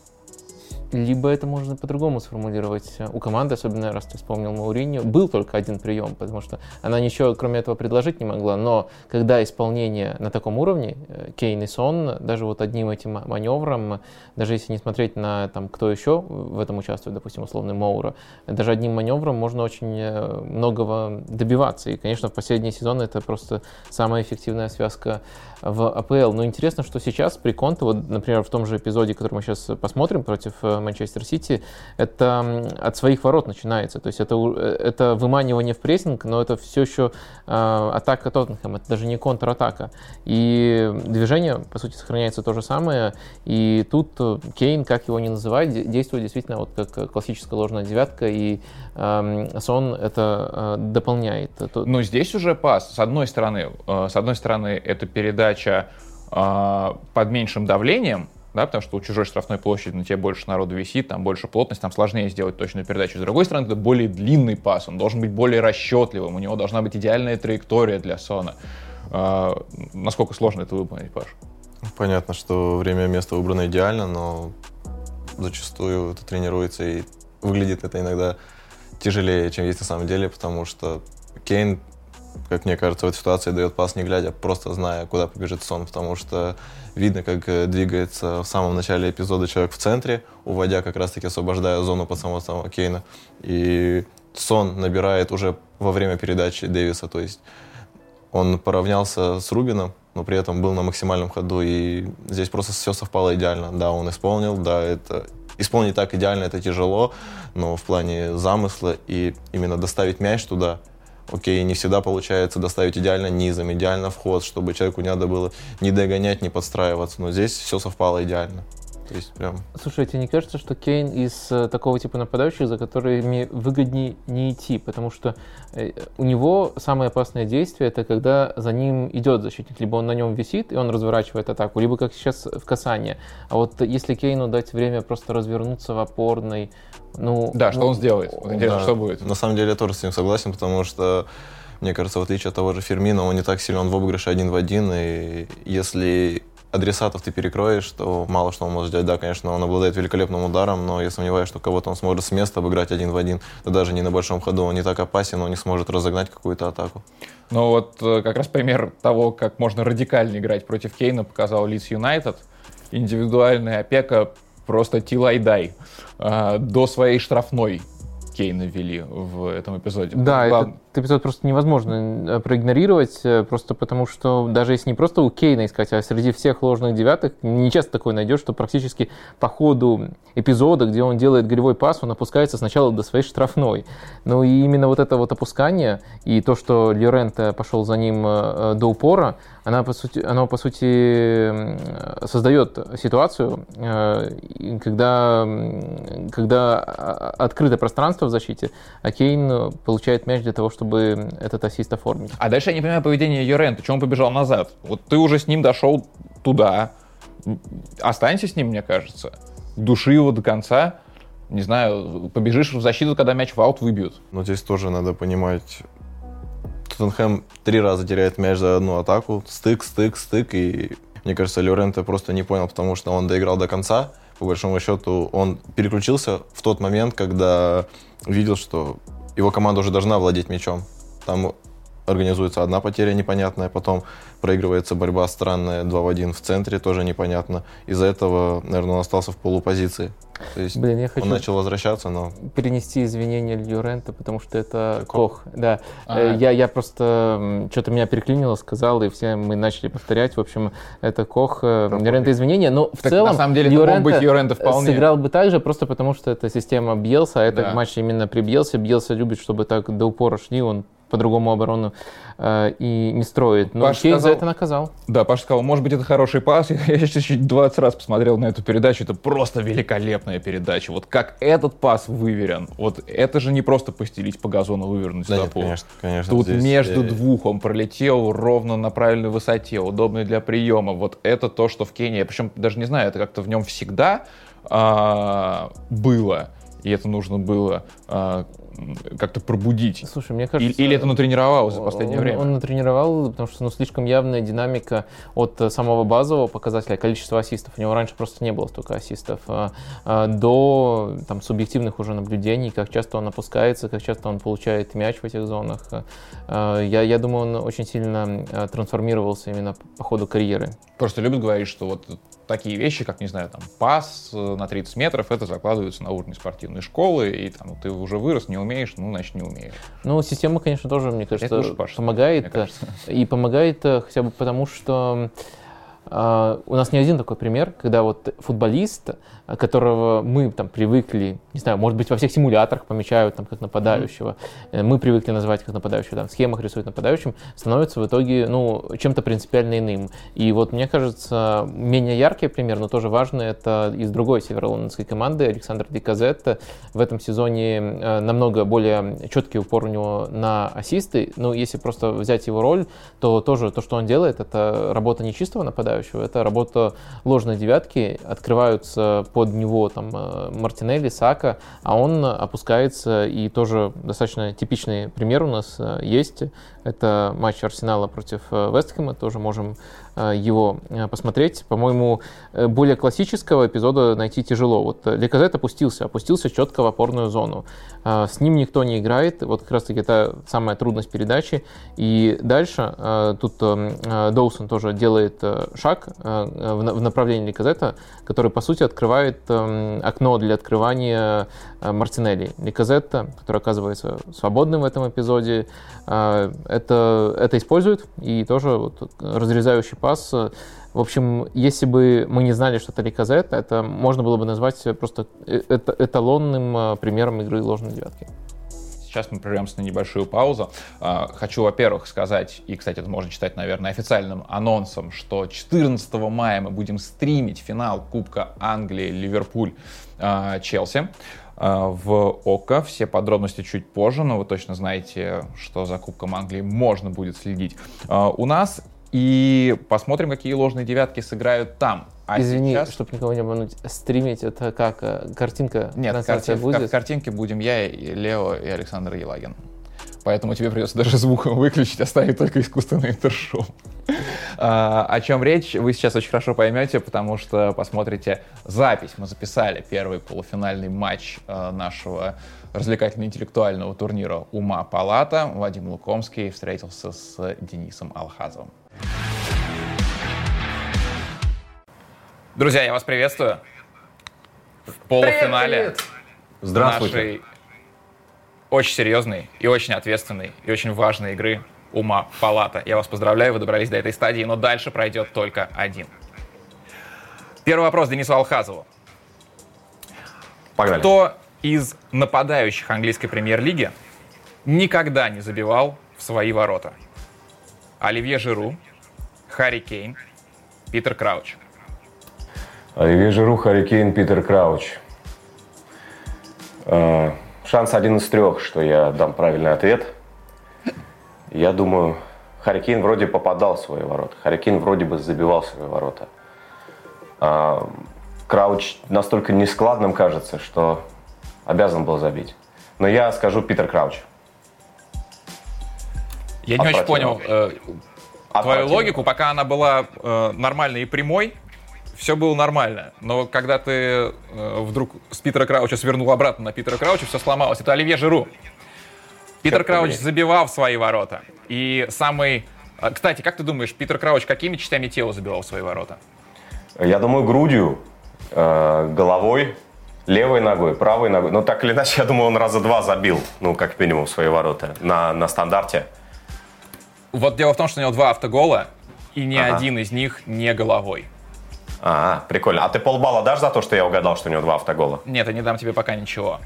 Либо это можно по-другому сформулировать. У команды, особенно раз ты вспомнил Мауриньо, был только один прием, потому что она ничего кроме этого предложить не могла. Но когда исполнение на таком уровне, э, Кейн и Сон, даже вот одним этим маневром, даже если не смотреть на там, кто еще в этом участвует, допустим, условный Моура, даже одним маневром можно очень э, многого добиваться. И, конечно, в последние сезоны это просто самая эффективная связка в АПЛ. Но интересно, что сейчас при Конте, вот, например, в том же эпизоде, который мы сейчас посмотрим против э, Манчестер Сити, это от своих ворот начинается. То есть это, это выманивание в прессинг, но это все еще э, атака Тоттенхэма, это даже не контратака. И движение, по сути, сохраняется то же самое. И тут э, Кейн, как его ни называть, действует действительно вот как классическая ложная девятка, и э, Сон это э, дополняет. Но здесь уже пас. С одной стороны, э, с одной стороны, это передача э, под меньшим давлением, да, потому что у чужой штрафной площади на тебе больше народу висит, там больше плотность, там сложнее сделать точную передачу. С другой стороны, это более длинный пас, он должен быть более расчетливым, у него должна быть идеальная траектория для Сона. А, насколько сложно это выполнить, Паш? Понятно, что время и место выбрано идеально, но зачастую это тренируется и выглядит это иногда тяжелее, чем есть на самом деле, потому что Кейн как мне кажется, в этой ситуации дает пас не глядя, просто зная, куда побежит сон, потому что видно, как э, двигается в самом начале эпизода человек в центре, уводя как раз-таки, освобождая зону под самого самого Кейна. И сон набирает уже во время передачи Дэвиса, то есть он поравнялся с Рубином, но при этом был на максимальном ходу, и здесь просто все совпало идеально. Да, он исполнил, да, это исполнить так идеально это тяжело, но в плане замысла и именно доставить мяч туда – окей, не всегда получается доставить идеально низом, идеально вход, чтобы человеку не надо было ни догонять, ни подстраиваться, но здесь все совпало идеально. То есть прям... Слушай, а тебе не кажется, что Кейн из э, такого типа нападающих, за которыми выгоднее не идти? Потому что э, у него самое опасное действие это когда за ним идет защитник. Либо он на нем висит, и он разворачивает атаку, либо как сейчас в касании. А вот если Кейну дать время просто развернуться в опорной, ну... Да, что ну, он сделает? Вот интересно, Да. что будет? На самом деле я тоже с ним согласен, потому что, мне кажется, в отличие от того же Фермина, он не так силен в обыгрыше один в один, и если адресатов ты перекроешь, то мало что он может сделать. Да, конечно, он обладает великолепным ударом, но я сомневаюсь, что кого-то он сможет с места обыграть один в один. Да даже не на большом ходу, он не так опасен, он не сможет разогнать какую-то атаку. Ну вот э, как раз пример того, как можно радикально играть против Кейна, показал Лидс Юнайтед. Индивидуальная опека просто тилайдай. А, До своей штрафной Кейна ввели в этом эпизоде. Да, Глав- этот эпизод просто невозможно э, проигнорировать, э, просто потому что даже если не просто у Кейна искать, а среди всех ложных девятых, не часто такое найдешь, что практически по ходу эпизода, где он делает голевой пас, он опускается сначала до своей штрафной. Ну и именно вот это вот опускание и то, что Льоренто пошел за ним э, до упора, она, по сути, оно, по сути, создает ситуацию, э, когда, когда а, открыто пространство в защите, а Кейн получает мяч для того, чтобы этот ассист оформить. А дальше я не понимаю поведение Юрента. Чего он побежал назад? Вот ты уже с ним дошел туда. Останься с ним, мне кажется. Души его до конца. Не знаю, побежишь в защиту, когда мяч в аут выбьют. Но здесь тоже надо понимать, Тоттенхэм три раза теряет мяч за одну атаку, стык, стык, стык, и мне кажется, Лоренто просто не понял, потому что он доиграл до конца. По большому счету, он переключился в тот момент, когда видел, что его команда уже должна владеть мячом. Там организуется одна потеря непонятная, потом проигрывается борьба странная 2 в 1 в центре, тоже непонятно. Из-за этого, наверное, он остался в полупозиции. То есть Блин, я хочу он начал возвращаться, но перенести извинения Льюрента, потому что это Кох. Кох. Да. А. Э, Я, я просто что-то меня переклинило, сказал, и все мы начали повторять. В общем, это Кох, э, Льюрента извинения. Но в Так, целом на самом деле, мог быть Льюренто вполне. сыграл бы так же, просто потому что это система Бьелса, а это Да. матч именно при Бьелсе. Бьелса любит, чтобы так до упора шли, он по-другому оборону э, и не строит. Но Паша Кейн сказал- за это наказал. Да, Паша сказал, может быть, это хороший пас. [LAUGHS] Я сейчас чуть 20 раз посмотрел на эту передачу. Это просто великолепная передача. Вот как этот пас выверен. Вот это же не просто постелить по газону, вывернуть да нет, стопу. конечно, конечно. Тут здесь, между э, двух он пролетел ровно на правильной высоте, удобный для приема. Вот это то, что в Кении, я причем даже не знаю, это как-то в нем всегда а, было, и это нужно было м, как-то пробудить. Слушай, мне кажется... Или это натренировалось за последнее он, время? Он натренировал, потому что ну, слишком явная динамика от э, самого базового показателя, количества ассистов. У него раньше просто не было столько ассистов. а, а, до там, субъективных уже наблюдений, как часто он опускается, как часто он получает мяч в этих зонах. А, Я, я думаю, он очень сильно а, трансформировался именно по ходу карьеры. Просто любят говорить, что вот такие вещи, как, не знаю, там, пас э, на 30 метров, это закладывается на уровне спортивной школы, и там ты уже вырос, не умеешь, ну, значит, не умеешь. Ну, система, конечно, тоже, мне кажется, лучше Паша, помогает. мне кажется. И помогает э, хотя бы потому, что э, у нас не один такой пример, когда вот футболист, которого мы там привыкли, не знаю, может быть, во всех симуляторах помечают там как нападающего, э, мы привыкли называть как нападающего, там, в схемах рисуют нападающим, становится в итоге, ну, чем-то принципиально иным. И вот, мне кажется, менее яркий пример, но тоже важный, это из другой северо-лондонской команды, Александр Диказетта. В этом сезоне э, намного более четкий упор у него на ассисты. Ну, если просто взять его роль, то тоже то, что он делает, это работа не чистого нападающего, это работа ложной девятки. Открываются под него там э, Мартинелли, Сака, а он опускается. И тоже достаточно типичный пример у нас э, есть. Это матч Арсенала против э, Вестхэма. Тоже можем его э, посмотреть. По-моему, э, более классического эпизода найти тяжело. Вот э, Леказет опустился, опустился четко в опорную зону. Э, С ним никто не играет. Вот как раз-таки это самая трудность передачи. И дальше э, тут э, э, Доусон тоже делает э, шаг э, в на- в направлении Леказета, который, по сути, открывает э, окно для открывания э, Мартинелли. Леказетта, который оказывается свободным в этом эпизоде, э, это, это использует. И тоже вот разрезающий пас. э, В общем, если бы мы не знали, что это Ликозет, это можно было бы назвать просто э- эталонным э, примером игры ложной девятки. Сейчас мы прервемся на небольшую паузу. А, хочу, во-первых, сказать, и, кстати, это можно читать, наверное, официальным анонсом, что 14 мая мы будем стримить финал Кубка Англии Ливерпуль-Челси а, в ОКО. Все подробности чуть позже, но вы точно знаете, что за Кубком Англии можно будет следить у нас. И посмотрим, какие ложные девятки сыграют там. А Извини, сейчас... чтобы никого не обмануть, стримить это как? Э, картинка Нет, трансляция карти... будет? в картинке будем я, и Лео и Александр Елагин. Поэтому тебе придется даже звук выключить, оставить только искусственный интершоу. А, о чем речь, вы сейчас очень хорошо поймете, потому что посмотрите запись. Мы записали первый полуфинальный матч э, нашего развлекательно-интеллектуального турнира «Ума Палата». Вадим Лукомский встретился с Денисом Алхазовым. Друзья, я вас приветствую. В полуфинале привет, привет. Здравствуйте. нашей очень серьезной и очень ответственной и очень важной игры «Ума Палата». Я вас поздравляю, вы добрались до этой стадии, но дальше пройдет только один. Первый вопрос Денису Алхазову. Погнали. Кто из нападающих английской премьер-лиги никогда не забивал в свои ворота? Оливье Жиру, Харри Кейн, Питер Крауч – Оливье Жиру, Харри Кейн, Питер Крауч. Э, шанс один из трех, что я дам правильный ответ. Я думаю, Харри Кейн вроде попадал в свои ворота. Харри Кейн вроде бы забивал свои ворота. А, Крауч настолько нескладным кажется, что обязан был забить. Но я скажу Питер Крауч. Я не очень понял э, твою логику, пока она была э, нормальной и прямой, все было нормально. Но когда ты э, вдруг с Питера Крауча свернул обратно на Питера Крауча, все сломалось. Это Оливье Жиру. Питер Крауч забивал в свои ворота. И самый... Э, кстати, как ты думаешь, Питер Крауч какими частями тела забивал в свои ворота? Я думаю, грудью, э, головой, левой ногой, правой ногой. Ну, так или иначе, я думаю, он раза два забил, ну, как минимум, в свои ворота на, на стандарте. Вот дело в том, что у него два автогола, и ни ага. один из них не головой. А, прикольно. А ты полбалла дашь за то, что я угадал, что у него два автогола? Нет, я не дам тебе пока ничего.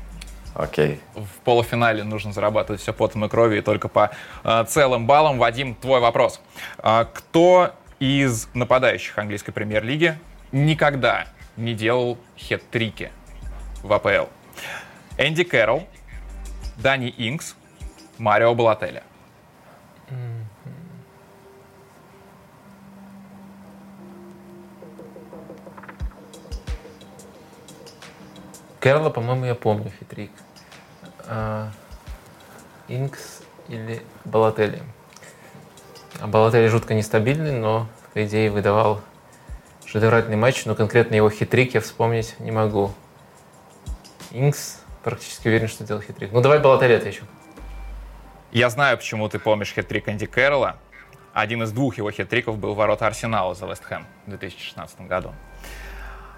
Окей. В полуфинале нужно зарабатывать все потом и кровью, и только по э, целым баллам. Вадим, твой вопрос. А, кто из нападающих английской премьер-лиги никогда не делал хет-трики в АПЛ? Энди Кэрролл, Дани Инкс, Марио Балателли. Керла, по-моему, я помню хитрик. А, Инкс или Балатели. А Балатели жутко нестабильный, но, по идее, выдавал шедевральный матч, но конкретно его хитрик я вспомнить не могу. Инкс практически уверен, что делал хитрик. Ну, давай Балатели отвечу. Я знаю, почему ты помнишь хитрик Энди Кэрролла. Один из двух его хитриков был ворота Арсенала за Вест Хэм в 2016 году.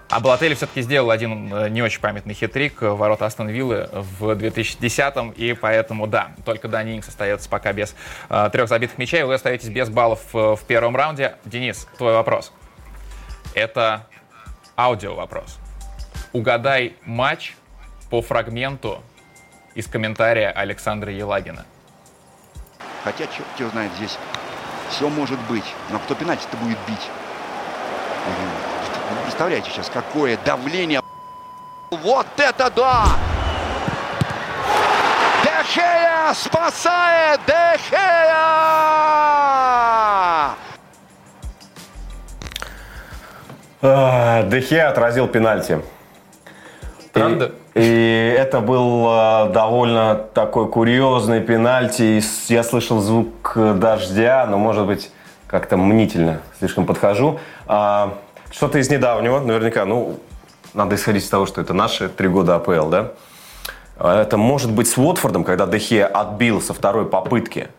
А Балатели все-таки сделал один э, не очень памятный хитрик в ворота Астон Виллы в 2010-м, и поэтому, да, только Дани Инкс остается пока без э, трех забитых мячей, вы остаетесь без баллов в первом раунде. Денис, твой вопрос. Это аудио вопрос. Угадай матч по фрагменту из комментария Александра Елагина. Хотя, черт его знает, здесь все может быть. Но кто пенальти-то будет бить? Представляете сейчас, какое давление. Вот это да! Дехея спасает! Дехея! А, Дехе отразил пенальти. Правда? И, и это был а, довольно такой курьезный пенальти. Я слышал звук дождя, но, может быть, как-то мнительно слишком подхожу. А, что-то из недавнего, наверняка, ну, надо исходить из того, что это наши три года АПЛ, да? А это может быть с Уотфордом, когда Дехе отбил со второй попытки.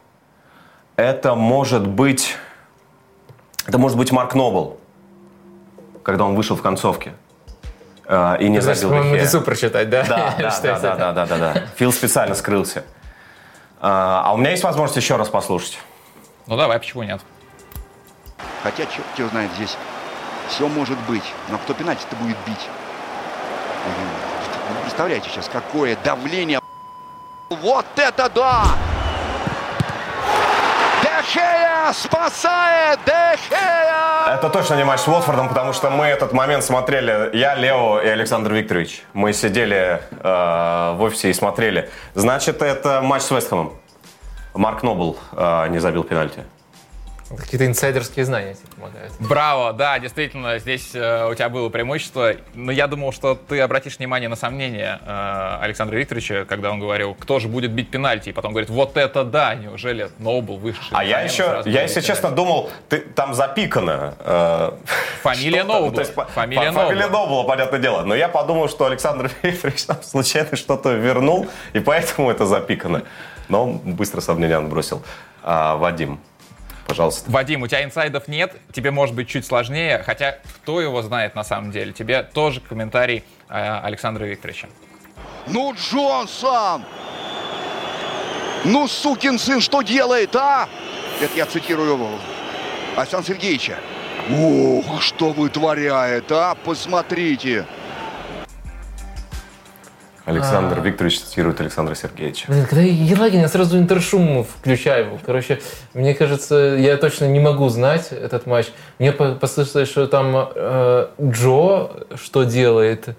Это может быть... Это может быть Марк Нобл, когда он вышел в концовке. Э, и не забил Дехе. Матису прочитать, да? Да, да, [LAUGHS] да, да, да, да, да, да. Фил специально скрылся. А, а у меня есть возможность еще раз послушать. Ну давай, почему нет? Хотя, черт его знает, здесь все может быть. Но кто пенальти-то будет бить? Вы представляете сейчас, какое давление. Вот это да! Дехея спасает! Дехея! Это точно не матч с Уотфордом, потому что мы этот момент смотрели, я, Лео и Александр Викторович. Мы сидели э, в офисе и смотрели. Значит, это матч с Вестхэмом. Марк Нобл э, не забил пенальти. Какие-то инсайдерские знания тебе помогают. Браво, да, действительно, здесь э, у тебя было преимущество. Но я думал, что ты обратишь внимание на сомнения э, Александра Викторовича, когда он говорил, кто же будет бить пенальти. И потом говорит, вот это да, неужели Ноубл вышедший. А я еще, я, если честно, думал, ты, там запикано. Э, фамилия Ноубла. Фамилия, по, фамилия Ноубла, понятное дело. Но я подумал, что Александр [LAUGHS] Викторович там случайно что-то вернул, и поэтому это запикано. Но он быстро сомнения отбросил. А, Вадим, Пожалуйста. Вадим, у тебя инсайдов нет, тебе может быть чуть сложнее, хотя кто его знает на самом деле. Тебе тоже комментарий э, Александра Викторовича. Ну, Джонсон! Ну, сукин сын, что делает, а? Это я цитирую Александра Сергеевича. Ох, что вытворяет, а? Посмотрите. Александр а... Викторович цитирует Александра Сергеевича. Блин, когда Елагин, я сразу интершум включаю. Короче, мне кажется, я точно не могу знать этот матч. Мне послышалось, что там э, Джо что делает.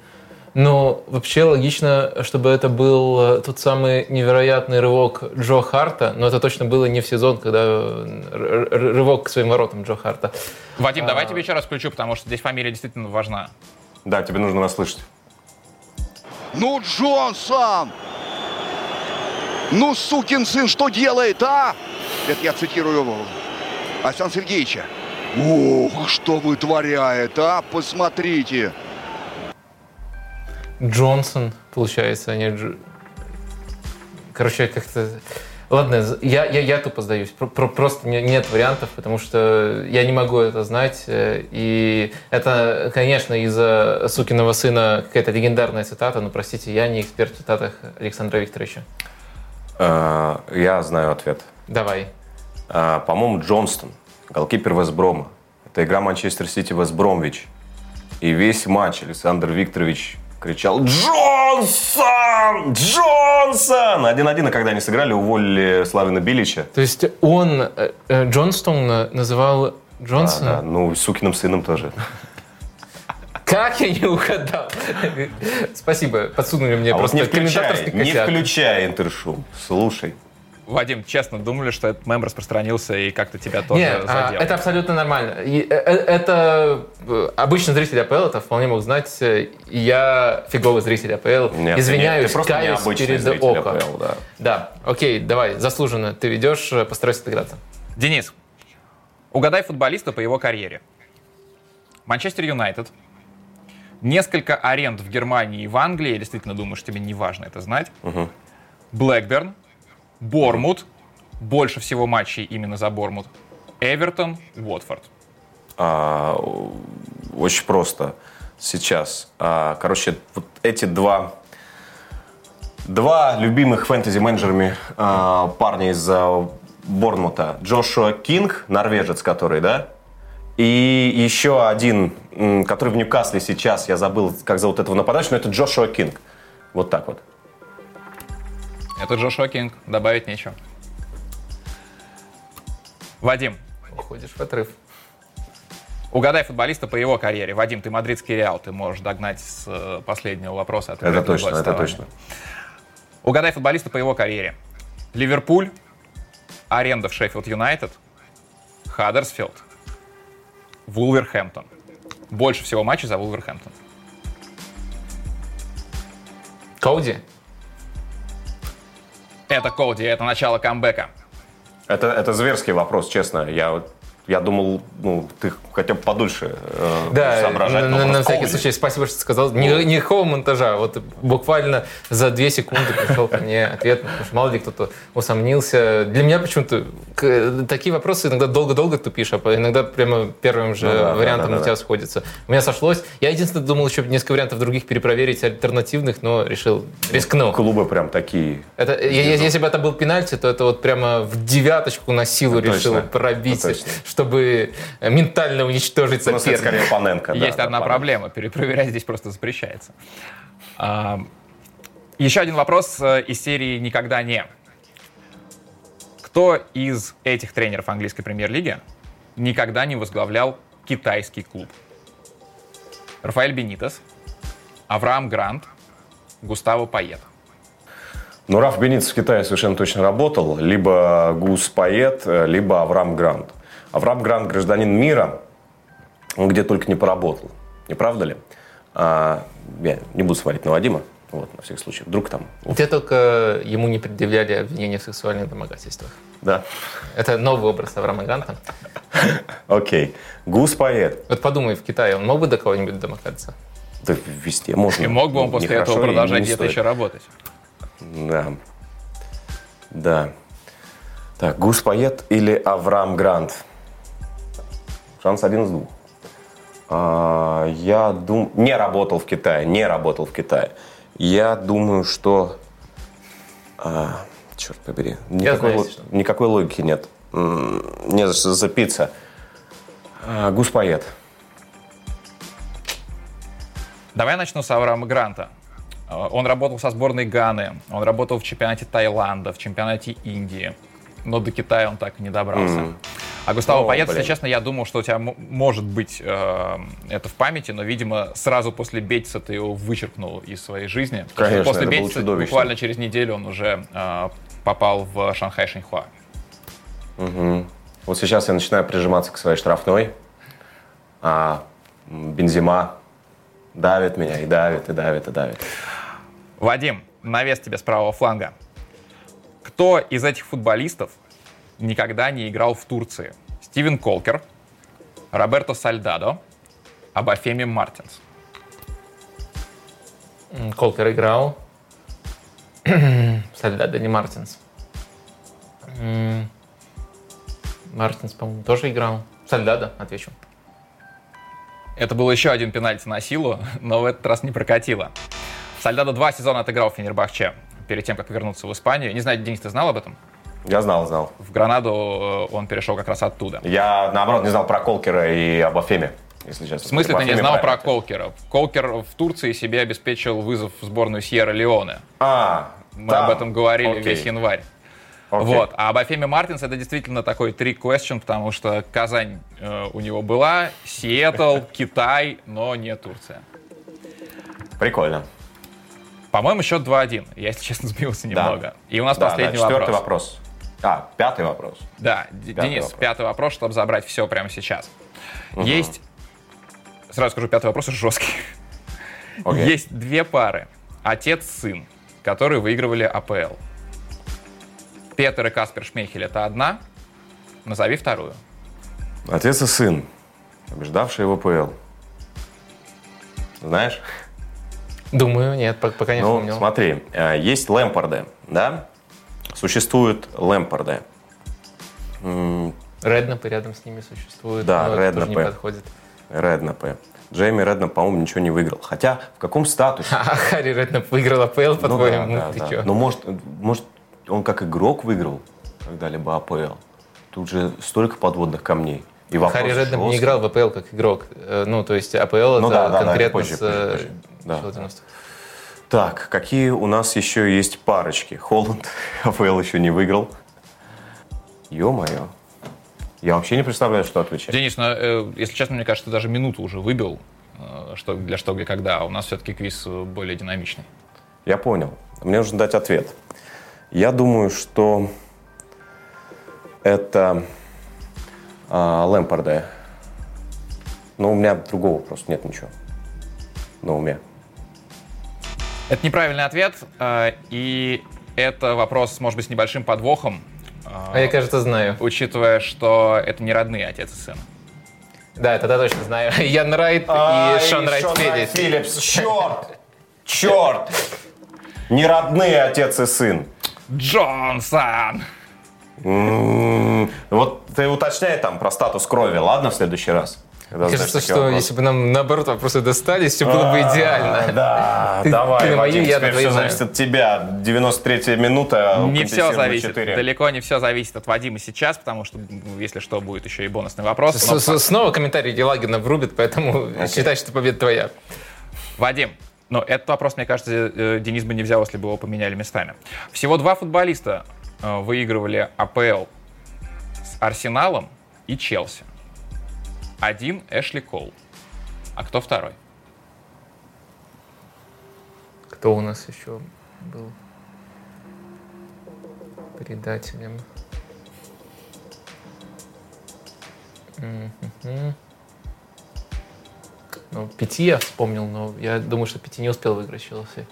Но вообще логично, чтобы это был э, тот самый невероятный рывок Джо Харта, но это точно было не в сезон, когда э, рывок к своим воротам Джо Харта. Вадим, а... давай тебе еще раз включу, потому что здесь фамилия действительно важна. Да, тебе нужно расслышать. Ну, Джонсон! Ну, сукин сын, что делает, а? Это я цитирую Александра Сергеевича. Ох, что вытворяет, а? Посмотрите. Джонсон, получается, а не Дж... Короче, как-то... Ладно, я, я, я тупо сдаюсь. Про, про, просто нет вариантов, потому что я не могу это знать. Э, и это, конечно, из-за сукиного сына какая-то легендарная цитата, но, простите, я не эксперт в цитатах Александра Викторовича. Э, я знаю ответ. Давай. Э, по-моему, Джонстон, голкипер Вестброма. Это игра Манчестер Сити Вестбромвич. И весь матч Александр Викторович кричал «Джонсон! Джонсон!» Один-один, а когда они сыграли, уволили Славина Билича. То есть он э, э Джонстон называл Джонсона? Да, да, ну, сукиным сыном тоже. Как я не угадал? Спасибо, подсунули мне а просто вот не включай, не включай интершум, слушай. Вадим, честно, думали, что этот мем распространился и как-то тебя тоже Нет, а, задел? это абсолютно нормально. И, э, э, это э, обычный зритель АПЛ это вполне мог знать. Я фиговый зритель АПЛ. Нет, Извиняюсь, нет, ты каюсь перед ОКО. АПЛ, да. да, окей, давай, заслуженно. Ты ведешь, постарайся отыграться. Денис, угадай футболиста по его карьере. Манчестер Юнайтед. Несколько аренд в Германии и в Англии. Я действительно думаю, что тебе не важно это знать. Угу. Бормут. Больше всего матчей именно за Бормут. Эвертон, Уотфорд. А, очень просто сейчас. А, короче, вот эти два два любимых фэнтези-менеджерами а, парня из а. Джошуа Кинг, норвежец который, да? И еще один, который в Ньюкасле сейчас, я забыл, как зовут этого нападающего, но это Джошуа Кинг. Вот так вот. Это Джошуа Кинг, добавить нечего. Вадим. Уходишь в отрыв. Угадай футболиста по его карьере. Вадим, ты мадридский Реал, ты можешь догнать с э, последнего вопроса. Это точно, это точно. Угадай футболиста по его карьере. Ливерпуль, аренда в Шеффилд Юнайтед, Хаддерсфилд, Вулверхэмптон. Больше всего матчей за Вулверхэмптон. Коуди? Это Коуди, это начало камбэка. Это, это зверский вопрос, честно. Я вот я думал, ну, ты хотя бы подольше э, да, соображать. На, на, всякий случай, спасибо, что сказал. Ни, ну. никакого монтажа. Вот буквально за две секунды пришел ко мне ответ, потому что мало ли кто-то усомнился. Для меня почему-то такие вопросы иногда долго-долго тупишь, а иногда прямо первым же ну, да, вариантом да, да, на тебя да. сходится. У меня сошлось. Я единственное думал еще несколько вариантов других перепроверить, альтернативных, но решил, рискнул. Клубы прям такие. Это, если бы это был пенальти, то это вот прямо в девяточку на силу это решил точно. пробить чтобы ментально уничтожить ну, соперника. Ну, скорее Паненко. Есть да, одна Паненко. проблема. Перепроверять здесь просто запрещается. А, Еще один вопрос э, из серии «Никогда не». Кто из этих тренеров английской премьер-лиги никогда не возглавлял китайский клуб? Рафаэль Бенитес, Авраам Грант, Густаво Пайет. Ну, Раф Бенитес в Китае совершенно точно работал. Либо Гус Пайет, либо Авраам Грант. Авраам Грант гражданин мира, он где только не поработал. Не правда ли? А, я не буду свалить на Вадима. Вот, на всякий случай. Вдруг там... Где только ему не предъявляли обвинения в сексуальных домогательствах. Да. Это новый образ Авраама Гранта. Окей. Гус поэт. Вот подумай, в Китае он мог бы до кого-нибудь домогаться? Да везде можно. И мог бы он после этого продолжать где-то еще работать. Да. Да. Так, Гус Поэт или Авраам Грант? Шанс один из двух. А, я думаю... Не работал в Китае, не работал в Китае. Я думаю, что... А, черт побери. Никакой, знаю, л... никакой логики нет. Не за что запиться. А, Гус Поэт. Давай я начну с Авраама Гранта. Он работал со сборной Ганы, он работал в чемпионате Таиланда, в чемпионате Индии, но до Китая он так и не добрался. Mm. А Густаво О, Паэт, если честно, я думал, что у тебя может быть э, это в памяти, но, видимо, сразу после Бетиса ты его вычеркнул из своей жизни. Конечно, после это Бетиса буквально через неделю он уже э, попал в Шанхай Шинхуа. Угу. Вот сейчас я начинаю прижиматься к своей штрафной, а Бензима давит меня и давит, и давит, и давит. Вадим, навес тебе с правого фланга. Кто из этих футболистов никогда не играл в Турции. Стивен Колкер, Роберто Сальдадо, Абафеми Мартинс. Колкер играл. [CLEARS THROAT] Сальдадо, не Мартинс. Мартинс, по-моему, тоже играл. Сальдадо, отвечу. Это был еще один пенальти на силу, но в этот раз не прокатило. Сальдадо два сезона отыграл в Фенербахче перед тем, как вернуться в Испанию. Не знаю, Денис, ты знал об этом? Я знал, знал. В Гранаду э, он перешел как раз оттуда. Я, наоборот, не знал про Колкера и об Афеме. Если честно. В смысле ты не знал про Колкера? Колкер в Турции себе обеспечил вызов в сборную Сьерра Леоне. А, Мы там. об этом говорили Окей. весь январь. Okay. Вот. А об Афеме Мартинс это действительно такой трик question, потому что Казань э, у него была, Сиэтл, [LAUGHS] Китай, но не Турция. Прикольно. По-моему, счет 2-1. Я, если честно, [LAUGHS] сбился немного. Да. И у нас да, последний да, четвертый вопрос. вопрос. А, пятый вопрос. Да, пятый Денис, вопрос. пятый вопрос, чтобы забрать все прямо сейчас. Угу. Есть, сразу скажу, пятый вопрос жесткий. Okay. Есть две пары, отец-сын, которые выигрывали АПЛ. Петер и Каспер Шмейхель это одна, назови вторую. Отец и сын, побеждавшие в АПЛ. Знаешь? Думаю, нет, пока не ну, вспомнил. смотри, э, есть Лэмпорды, да? Существуют Лэмпорды. Реднапы рядом с ними существуют, да, Реднапы. не подходит. Реднапы. Джейми Реднап, по-моему, ничего не выиграл. Хотя, в каком статусе? [LAUGHS] А Харри Реднап выиграл АПЛ, по-твоему? Ну, да, да, да. Но может, может, он как игрок выиграл когда-либо АПЛ? Тут же столько подводных камней. И Харри Реднап не играл в АПЛ как игрок. Э, ну, то есть АПЛ ну, это да, конкретно да, позже, с позже, позже. Да. Так, какие у нас еще есть парочки? Холланд [LAUGHS] АПЛ еще не выиграл. Ё-моё. Я вообще не представляю, что отвечать. Денис, ну, э, если честно, мне кажется, ты даже минуту уже выбил, э, что, для что, где, когда. А у нас все-таки квиз более динамичный. Я понял. Мне нужно дать ответ. Я думаю, что это а, Лэмпорда. Но у меня другого просто нет ничего на уме. Это неправильный ответ, э, и это вопрос, может быть, с небольшим подвохом. А, а я, кажется, знаю. Учитывая, что это не родные отец и сын. Да, это да, точно знаю. [LAUGHS] Ян Райт а, и Шон Райт Филлипс. Филлипс. Черт! Черт! Не родные отец и сын. Джонсон! Вот ты уточняй там про статус крови, ладно, в следующий раз? Когда Кажется, что вопросы. если бы нам наоборот вопросы достались, все было бы идеально. Да, [LAUGHS] давай, ты на мою, я на все зависит от тебя. 93-я минута. Не все зависит. Далеко не все зависит от Вадима сейчас, потому что, если что, будет еще и бонусный вопрос. Снова комментарий Елагина врубит, поэтому считай, что победа твоя. Вадим, Но этот вопрос, мне кажется, э, Денис бы не взял, если бы его поменяли местами. Всего два футболиста э, выигрывали АПЛ с Арсеналом и Челси. Один Эшли Кол. А кто второй? Кто у нас еще был предателем? Ну, Пяти я вспомнил, но я думаю, что Пяти не успел выиграть Челси.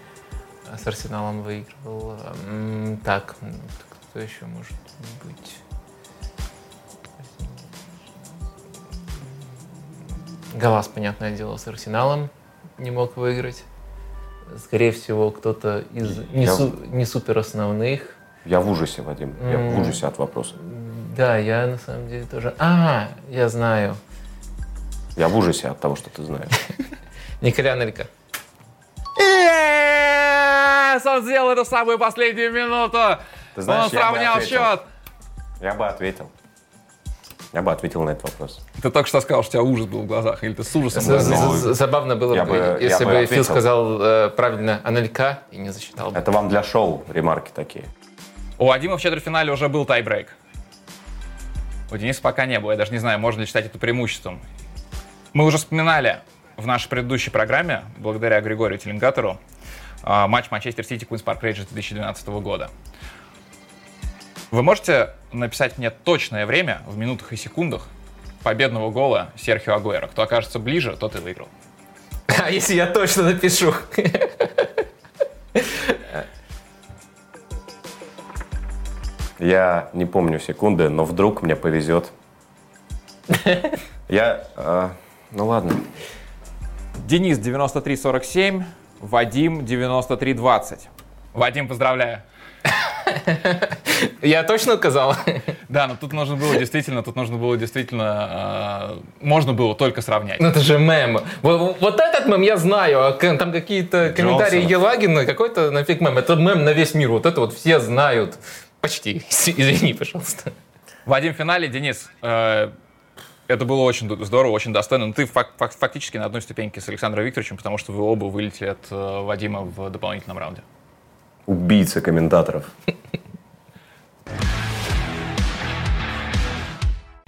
А с Арсеналом выигрывал. Так, кто еще может быть? Галас, понятное дело, с Арсеналом не мог выиграть. Скорее всего, кто-то из не, я... су, не супер основных. Я в ужасе, Вадим. Я mm. в ужасе от вопроса. Да, я на самом деле тоже. А, я знаю. Я в ужасе от того, что ты знаешь. [LAUGHS] Николя Нелька. Он сделал это в самую последнюю минуту. Ты знаешь, Он сравнял счет. Я бы ответил. Я бы ответил на этот вопрос. Ты только что сказал, что у тебя ужас был в глазах, или ты с ужасом глазах? Забавно было бы, если бы Фил сказал э, правильно Анелька и не засчитал бы. Это вам для шоу ремарки такие. У Вадима в четвертьфинале уже был тайбрейк. У Дениса пока не было. Я даже не знаю, можно ли считать это преимуществом. Мы уже вспоминали в нашей предыдущей программе, благодаря Григорию Теленгатору, а, матч Манчестер Сити Куинс Парк Рейнджерс 2012 года. Вы можете написать мне точное время в минутах и секундах победного гола Серхио Агуэра. Кто окажется ближе, тот и выиграл. [LAUGHS] А если я точно напишу? Я не помню секунды, но вдруг мне повезет. Я... Э, ну ладно. Денис 93-47, Вадим 93-20. Вадим, поздравляю. [LAUGHS] Я точно указал? Да, но тут нужно было действительно, тут нужно было действительно, э, можно было только сравнять. Ну это же мем. Вот, вот этот мем я знаю, а там какие-то комментарии Елагина, какой-то нафиг мем. Это мем на весь мир, вот это вот все знают. Почти. [LAUGHS] Извини, пожалуйста. Вадим в финале, Денис, э, это было очень здорово, очень достойно. Но ты фак фактически на одной ступеньке с Александром Викторовичем, потому что вы оба вылетели от э, Вадима в дополнительном раунде. Убийца комментаторов.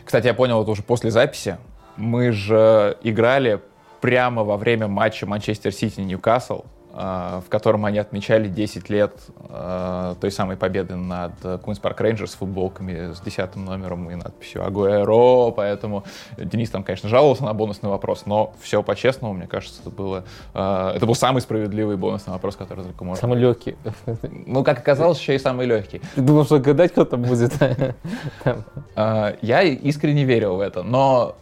Кстати, я понял это уже после записи. Мы же играли прямо во время матча Манчестер Сити-Ньюкасл. А, в котором они отмечали 10 лет а, той самой победы над Queen's Park Rangers с футболками с 10 номером и надписью Агуэро, поэтому Денис там, конечно, жаловался на бонусный вопрос, но все по-честному, мне кажется, это было а, это был самый справедливый бонусный вопрос, который только можно. Самый легкий. [LAUGHS] Ну, как оказалось, еще и самый легкий. Ты думал, что гадать кто-то будет? [LAUGHS] Я искренне верил в это, но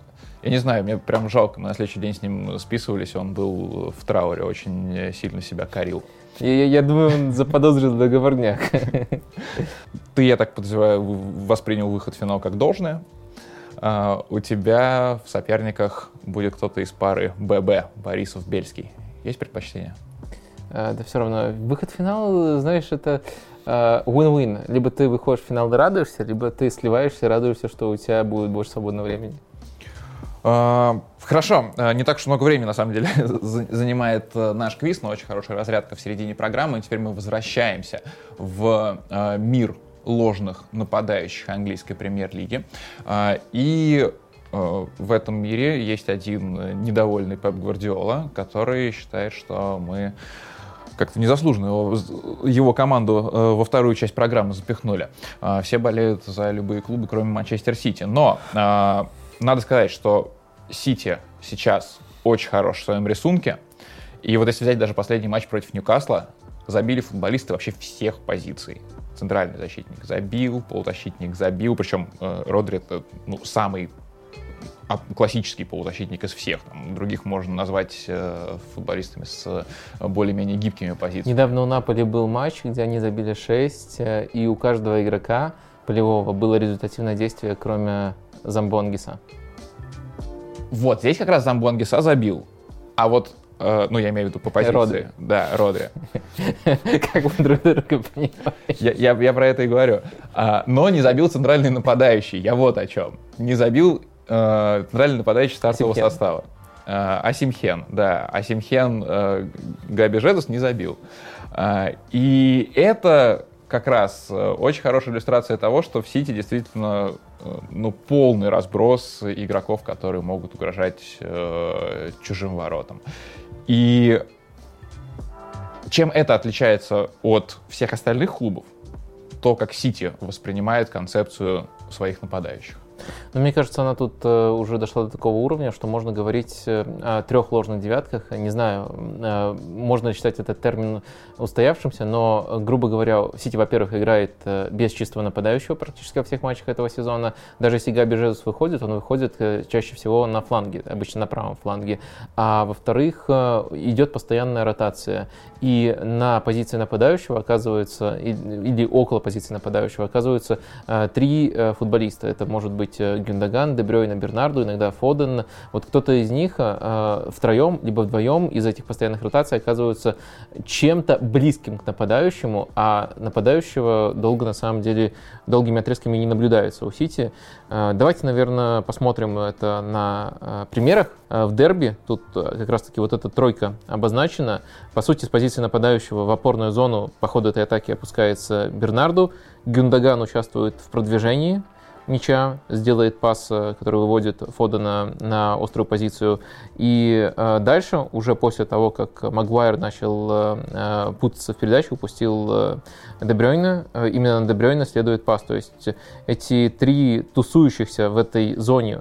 я не знаю, мне прям жалко, мы на следующий день с ним списывались, он был в трауре, очень сильно себя корил. Я, я думаю, он заподозрил договорняк. Ты, я так подозреваю, воспринял выход в финал как должное. А, у тебя в соперниках будет кто-то из пары ББ, Борисов-Бельский. Есть предпочтение? А, да все равно. Выход в финал, знаешь, это а, win-win. Либо ты выходишь в финал и радуешься, либо ты сливаешься и радуешься, что у тебя будет больше свободного времени. А, хорошо, а, не так уж много времени, на самом деле, [LAUGHS] занимает э, наш квиз, но очень хорошая разрядка в середине программы. И теперь мы возвращаемся в а, мир ложных нападающих английской премьер-лиги. И в этом мире есть один недовольный Пеп Гвардиола, который считает, что мы как-то незаслуженно его, его команду э, во вторую часть программы запихнули. Все болеют за любые клубы, кроме Манчестер Сити. Но надо сказать, что Сити сейчас очень хорош в своем рисунке. И вот если взять даже последний матч против Ньюкасла, забили футболисты вообще всех позиций. Центральный защитник забил, полузащитник забил, причем э, Родри это ну, самый классический полузащитник из всех. Там, других можно назвать э, футболистами с э, более-менее гибкими позициями. Недавно у Наполи был матч, где они забили 6, э, и у каждого игрока полевого было результативное действие, кроме Замбонгиса. Вот, здесь как раз Замбонгиса забил. А вот Uh, ну, я имею в виду по позиции. Родри. Да, Родри. [LAUGHS] Как вы друг друга понимаете. Я, про это и говорю. Uh, но не забил центральный нападающий. Я вот о чем. Не забил uh, центральный нападающий стартового состава. Э, Асимхен, да. Асимхен э, Габи Жезус не забил. Э, и это как раз э, очень хорошая иллюстрация того, что в Сити действительно э, ну, полный разброс игроков, которые могут угрожать э, чужим воротам. И чем это отличается от всех остальных клубов? То, как Сити воспринимает концепцию своих нападающих. Но мне кажется, она тут э, уже дошла до такого уровня, что можно говорить э, о трех ложных девятках. Не знаю, э, можно считать этот термин устоявшимся, но, грубо говоря, Сити, во-первых, играет без чистого нападающего практически во всех матчах этого сезона. Даже если Габи Жезус выходит, он выходит чаще всего на фланге, обычно на правом фланге. А во-вторых, идет постоянная ротация. И на позиции нападающего оказывается, или около позиции нападающего оказываются три футболиста. Это может быть Гюндаган, Дебрёйна, Бернарду, иногда Фоден. Вот кто-то из них э, втроем, либо вдвоем из этих постоянных ротаций оказываются чем-то близким к нападающему, а нападающего долго, на самом деле, долгими отрезками не наблюдается у Сити. Э, давайте, наверное, посмотрим это на э, примерах. Э, в дерби тут э, как раз-таки вот эта тройка обозначена. По сути, с позиции нападающего в опорную зону по ходу этой атаки опускается Бернарду. Гюндаган участвует в продвижении, мяча, сделает пас, э, который выводит Фодена на острую позицию. И э, дальше, уже после того, как Магуайр начал э, путаться в передачу, упустил Дебрёйна, именно на Дебрёйна следует пас. То есть эти три тусующихся в этой зоне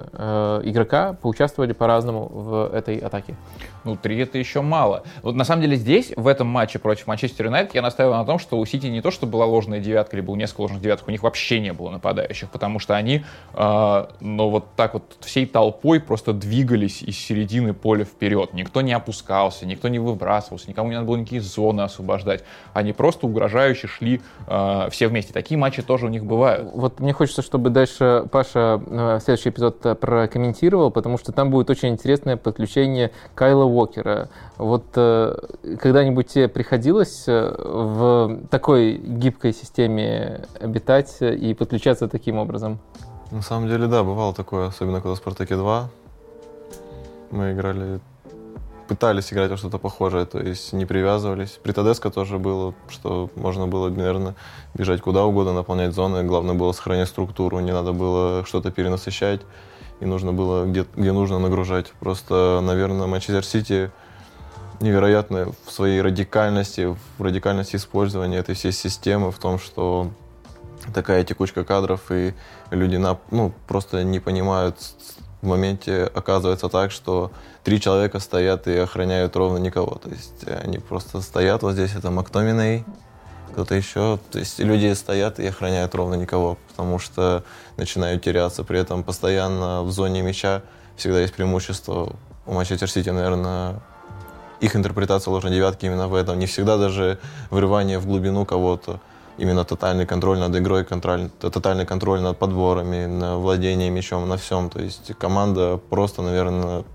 игрока поучаствовали по-разному в этой атаке. Ну, три это еще мало. Вот на самом деле здесь, в этом матче против Манчестер Юнайтед, я настаиваю на том, что у Сити не то, что была ложная девятка, или было несколько ложных девяток, у них вообще не было нападающих, потому что они, э, ну, вот так вот всей толпой просто двигались из середины поля вперед. Никто не опускался, никто не выбрасывался, никому не надо было никакие зоны освобождать. Они просто угрожающе шли э, все вместе. Такие матчи тоже у них бывают. Вот мне хочется, чтобы дальше Паша э, следующий эпизод прокомментировал, потому что там будет очень интересное подключение Кайла Уокера. Вот э, когда-нибудь тебе приходилось э, в такой гибкой системе обитать и подключаться таким образом? На самом деле, да, бывало такое, особенно когда в «Спартаке 2» мы играли, пытались играть во что-то похожее, то есть не привязывались. При Тедеско тоже было, что можно было, наверное, бежать куда угодно, наполнять зоны, главное было сохранять структуру, не надо было что-то перенасыщать и нужно было где, где нужно нагружать. Просто, наверное, Манчестер Сити невероятно в своей радикальности, в радикальности использования этой всей системы, в том, что такая текучка кадров, и люди на, ну, просто не понимают, в моменте оказывается так, что три человека стоят и охраняют ровно никого. То есть они просто стоят, вот здесь это Мактоминей, кто-то еще. То есть люди стоят и охраняют ровно никого, потому что начинают теряться. При этом постоянно в зоне мяча всегда есть преимущество. У Манчестер Сити, наверное, их интерпретация ложной девятки именно в этом. Не всегда даже врывание в глубину кого-то. Именно тотальный контроль над игрой, контроль, тотальный контроль над подборами, на владение мячом, на всем. То есть команда просто, наверное,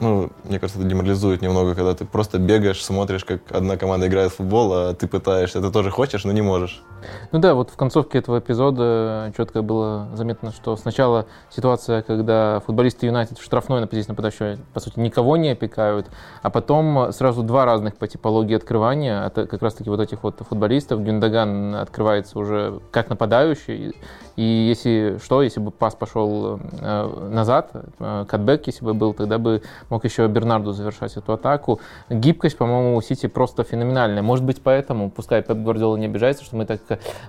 ну, мне кажется, это деморализует немного, когда ты просто бегаешь, смотришь, как одна команда играет в футбол, а ты пытаешься, ты тоже хочешь, но не можешь. Ну да, вот в концовке этого эпизода четко было заметно, что сначала ситуация, когда футболисты Юнайтед в штрафной на позиции нападающего, по сути, никого не опекают, а потом сразу два разных по типологии открывания, это как раз-таки вот этих вот футболистов. Гюндаган открывается уже как нападающий, и если что, если бы пас пошел э, назад, э, катбэк, если бы был, тогда бы мог еще Бернарду завершать эту атаку. Гибкость, по-моему, у Сити просто феноменальная. Может быть, поэтому, пускай Пеп Гвардиола не обижается, что мы так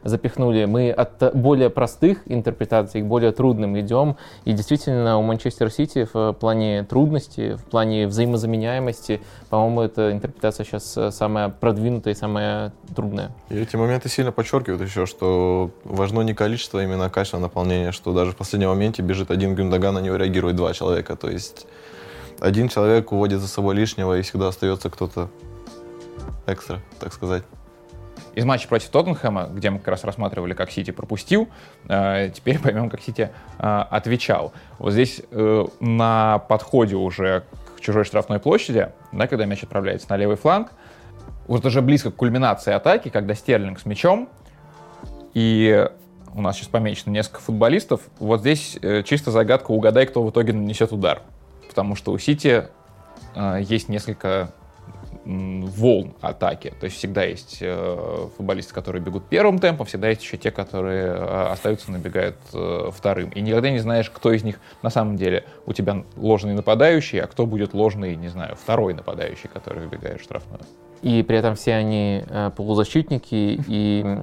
запихнули, мы от более простых интерпретаций к более трудным идем. И действительно, у Манчестер Сити в плане трудности, в плане взаимозаменяемости, по-моему, эта интерпретация сейчас самая продвинутая и самая трудная. И эти моменты сильно подчеркивают еще, что важно не количество, а именно качество наполнения, что даже в последнем моменте бежит один Гюндаган, на него реагирует два человека. То есть один человек уводит за собой лишнего, и всегда остается кто-то экстра, так сказать. Из матча против Тоттенхэма, где мы как раз рассматривали, как Сити пропустил, э, теперь [LAUGHS] поймем, как Сити э, отвечал. Вот здесь э, на подходе уже к чужой штрафной площади, да, когда мяч отправляется на левый фланг, вот уже близко к кульминации атаки, когда Стерлинг с мячом, и у нас сейчас помечено несколько футболистов, вот здесь чисто загадка, угадай, кто в итоге нанесет удар потому что у Сити есть несколько волн атаки. То есть всегда есть э, футболисты, которые бегут первым темпом, всегда есть еще те, которые э, остаются, набегают э, вторым. И никогда не знаешь, кто из них на самом деле у тебя ложный нападающий, а кто будет ложный, не знаю, второй нападающий, который выбегает в штрафную. И при этом все они полузащитники, и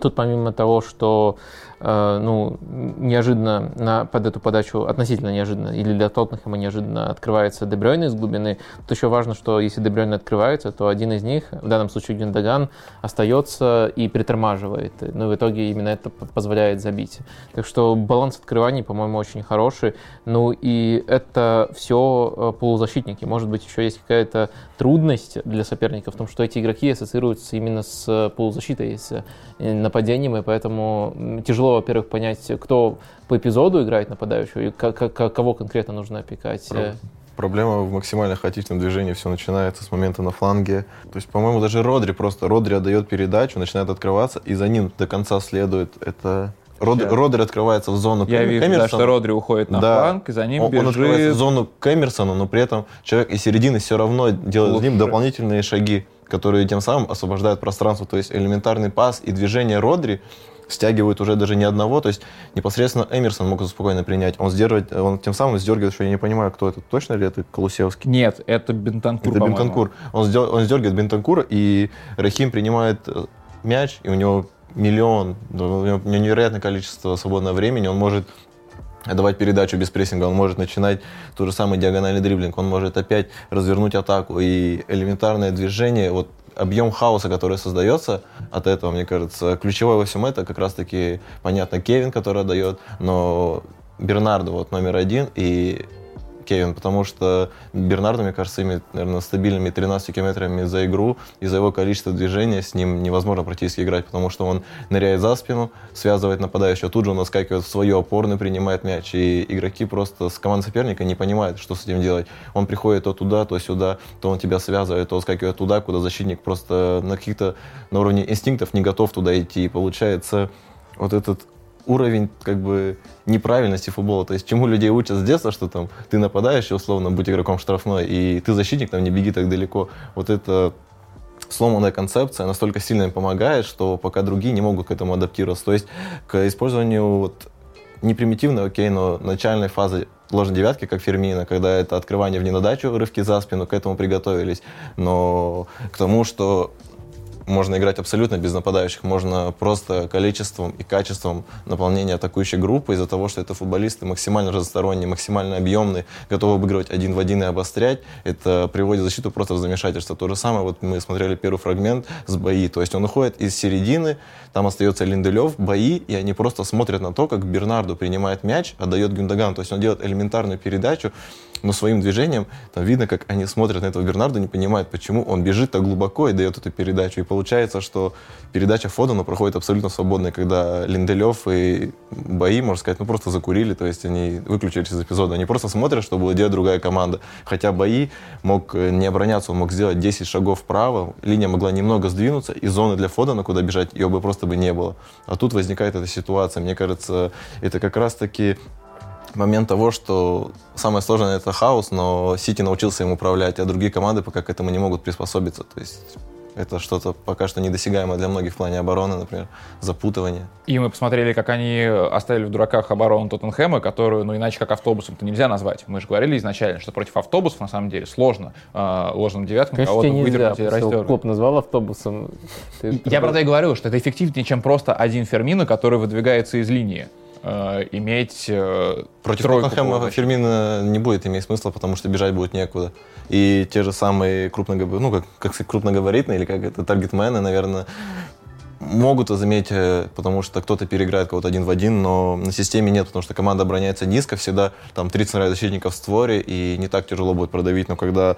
тут помимо того, что ну, неожиданно на, под эту подачу, относительно неожиданно, или для Тоттенхэма неожиданно открывается Дебрёйн из глубины. Тут еще важно, что если Дебрёйн открывается, то один из них, в данном случае Гюндаган, остается и притормаживает. Но в итоге именно это позволяет забить. Так что баланс открываний, по-моему, очень хороший. Ну и это все э, полузащитники. Может быть, еще есть какая-то трудность для соперника в том, что эти игроки ассоциируются именно с полузащитой, с э, нападением, и поэтому тяжело во-первых, понять, кто по эпизоду играет нападающего и кого конкретно нужно опекать. Проблема в максимально хаотичном движении. Все начинается с момента на фланге. То есть, по-моему, даже Родри просто... Родри отдает передачу, начинает открываться, и за ним до конца следует. Это Род, Родри открывается в зону Я вижу, да, что Родри уходит на да. фланг, и за ним он, бежит... Он открывается в зону к Эмерсону, но при этом человек из середины все равно делает Лучше. за ним дополнительные шаги, которые тем самым освобождают пространство. То есть элементарный пас и движение Родри стягивают уже даже не одного, то есть непосредственно Эмерсон мог спокойно принять. Он сдерживает, он тем самым сдергивает, что я не понимаю, кто это, точно ли это Колусевский? Нет, это Бентанкур, Это Бентанкур. Он, сдел, он сдергивает Бентанкура, и Рахим принимает э, мяч, и у него миллион, у него невероятное количество свободного времени, он может давать передачу без прессинга, он может начинать тот же самый диагональный дриблинг, он может опять развернуть атаку, и элементарное движение, вот объем хаоса, который создается от этого, мне кажется, ключевой во всем это как раз-таки, понятно, Кевин, который отдает, но Бернардо вот номер один, и Кевин, потому что Бернардо, мне кажется, имеет, наверное, стабильными 13 километрами за игру, из-за его количества движения с ним невозможно практически играть, потому что он ныряет за спину, связывает нападающего, тут же он наскакивает в свою опорную, принимает мяч, и игроки просто с командой соперника не понимают, что с этим делать. Он приходит то туда, то сюда, то он тебя связывает, то скакивает туда, куда защитник просто на каких-то, на уровне инстинктов не готов туда идти, и получается вот этот уровень как бы неправильности футбола. То есть чему людей учат с детства, что там ты нападаешь, и условно будь игроком штрафной, и ты защитник, там не беги так далеко. Вот это сломанная концепция настолько сильно им помогает, что пока другие не могут к этому адаптироваться. То есть к использованию вот не примитивной, окей, но начальной фазы ложной девятки, как Фермина, когда это открывание в ненадачу, рывки за спину, к этому приготовились. Но к тому, что можно играть абсолютно без нападающих, можно просто количеством и качеством наполнения атакующей группы из-за того, что это футболисты максимально разносторонние, максимально объемные, готовы обыгрывать один в один и обострять, это приводит защиту просто в замешательство. То же самое, вот мы смотрели первый фрагмент с бои, то есть он уходит из середины, там остается Линделев, бои, и они просто смотрят на то, как Бернарду принимает мяч, отдает Гюндагану, то есть он делает элементарную передачу, но своим движением там видно, как они смотрят на этого Бернарду, не понимают, почему он бежит так глубоко и дает эту передачу. И получается, что передача Фодена проходит абсолютно свободно, когда Линделев и бои, можно сказать, ну просто закурили, то есть они выключились из эпизода. Они просто смотрят, что будет делать другая команда. Хотя бои мог э, не обороняться, он мог сделать 10 шагов вправо, линия могла немного сдвинуться, и зоны для Фодена, куда бежать, ее бы просто бы не было. А тут возникает эта ситуация. Мне кажется, это как раз-таки момент того, что самое сложное это хаос, но Сити научился им управлять, а другие команды пока к этому не могут приспособиться. То есть это что-то пока что недосягаемое для многих в плане обороны, например, запутывание. И мы посмотрели, как они оставили в дураках оборону Тоттенхэма, которую, ну, иначе как автобусом-то нельзя назвать. Мы же говорили изначально, что против автобусов, на самом деле, сложно э, ложным девяткам Конечно, кого-то выдернуть или растернуть. Клуб назвал автобусом. Ты, Я это и говорю, что это эффективнее, чем просто один Фермино, который выдвигается из линии э, иметь э, Против Тоттенхэма Фермина не будет иметь смысла, потому что бежать будет некуда. И те же самые крупногабаритные, ну, как, как сказать, крупногабаритные, или как это, таргетмены, наверное, могут заметить, э, потому что кто-то переиграет кого-то один в один, но на системе нет, потому что команда обороняется низко, всегда там 30 защитников в створе, и не так тяжело будет продавить, но когда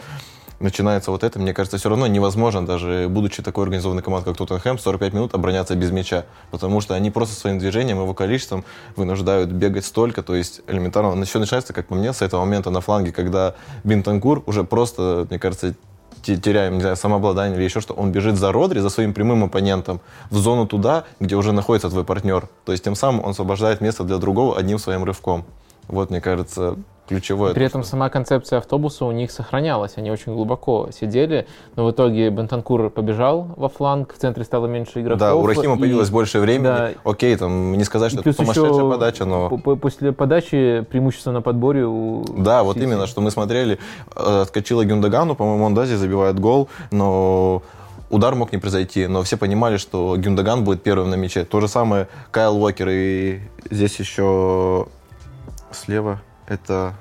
начинается вот это, мне кажется, все равно невозможно, даже будучи такой организованной командой, как Тоттенхэм, 45 минут обороняться без мяча, потому что они просто своим движением, его количеством вынуждают бегать столько, то есть элементарно. Все начинается, как по мне, с этого момента на фланге, когда Бинтанкур уже просто, мне кажется, теряем, не знаю, самообладание или еще что, он бежит за Родри, за своим прямым оппонентом, в зону туда, где уже находится твой партнер. То есть тем самым он освобождает место для другого одним своим рывком. Вот, мне кажется, ключевое. При этом сама концепция автобуса у них сохранялась, они очень глубоко сидели, но в итоге Бентанкур побежал во фланг, в центре стало меньше игроков. Да, у Рахима и... появилось больше времени. Да. Окей, там не сказать, что это сумасшедшая подача, но... После подачи преимущество на подборе у... Да, вот именно, что мы смотрели, э, отскочила Гюндагану, по-моему, он даже забивает гол, но удар мог не произойти, но все понимали, что Гюндаган будет первым на мяче. То же самое Кайл Уокер и здесь еще слева это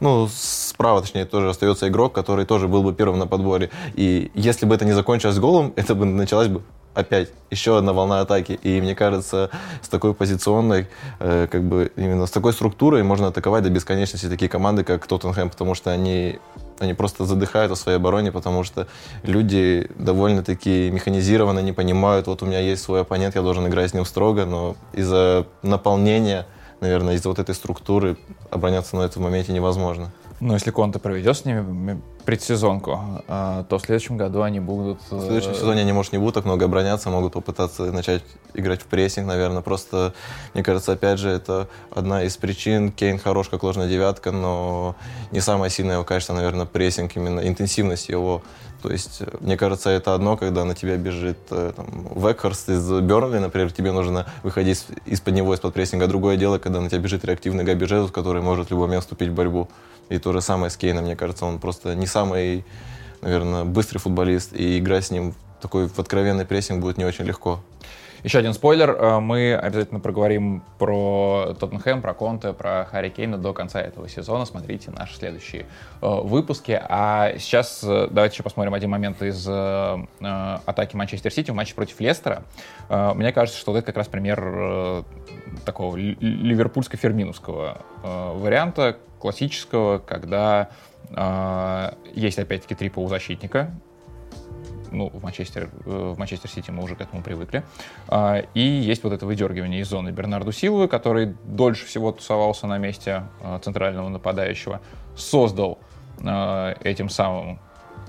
ну, справа, точнее, тоже остается игрок, который тоже был бы первым на подборе. И если бы это не закончилось голом, [LAUGHS] это бы началась бы опять еще одна волна атаки. И мне кажется, с такой позиционной, э, как бы именно с такой структурой можно атаковать до бесконечности такие команды, как Тоттенхэм, потому что они, они просто задыхают о своей обороне, потому что люди довольно-таки механизированно не понимают, вот у меня есть свой оппонент, я должен играть с ним строго, но из-за наполнения наверное, из-за вот этой структуры обороняться на этом моменте невозможно. Ну, если Конте проведет с ними предсезонку, а, то в следующем году они будут... В следующем э, сезоне они, может, не будут так много обороняться, могут попытаться начать играть в прессинг, наверное. Просто, мне кажется, опять же, это одна из причин. Кейн хорош как ложная девятка, но не самое сильное его качество, наверное, прессинг, именно интенсивность его. То есть, э, мне кажется, это одно, когда на тебя бежит э, там, Векхарст из Бернли, например, тебе нужно выходить из-под него, из-под прессинга. Другое дело, когда на тебя бежит реактивный Габи Жезус, который может в любой момент вступить в борьбу. И то же самое с Кейном, мне кажется, он просто не самый, наверное, быстрый футболист, и играть с ним такой в откровенный прессинг будет не очень легко. Еще один спойлер. Э, мы обязательно проговорим про Тоттенхэм, про Конте, про Харри Кейна до конца этого сезона. Смотрите наши следующие э, выпуски. А сейчас э, давайте еще посмотрим один момент из атаки Манчестер Сити в матче против Лестера. Мне кажется, что это как раз пример такого ливерпульско-ферминовского варианта, классического, когда есть опять-таки три полузащитника, ну, в Манчестер, э, в Манчестер Сити мы уже к этому привыкли. А, и есть вот это выдергивание из зоны Бернарду Силвы, который дольше всего тусовался на месте э, центрального нападающего, создал э, этим самым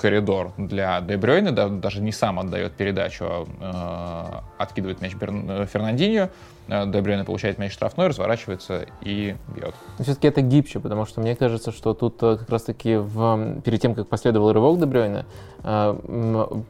коридор для Дебрёйна, да, даже не сам отдает передачу, а э, откидывает мяч Берн, Фернандинho, Дебрёйна получает мяч штрафной, разворачивается и бьет. Все-таки это гибче, потому что мне кажется, что тут как раз-таки в, перед тем, как последовал рывок Дебрёйна, э,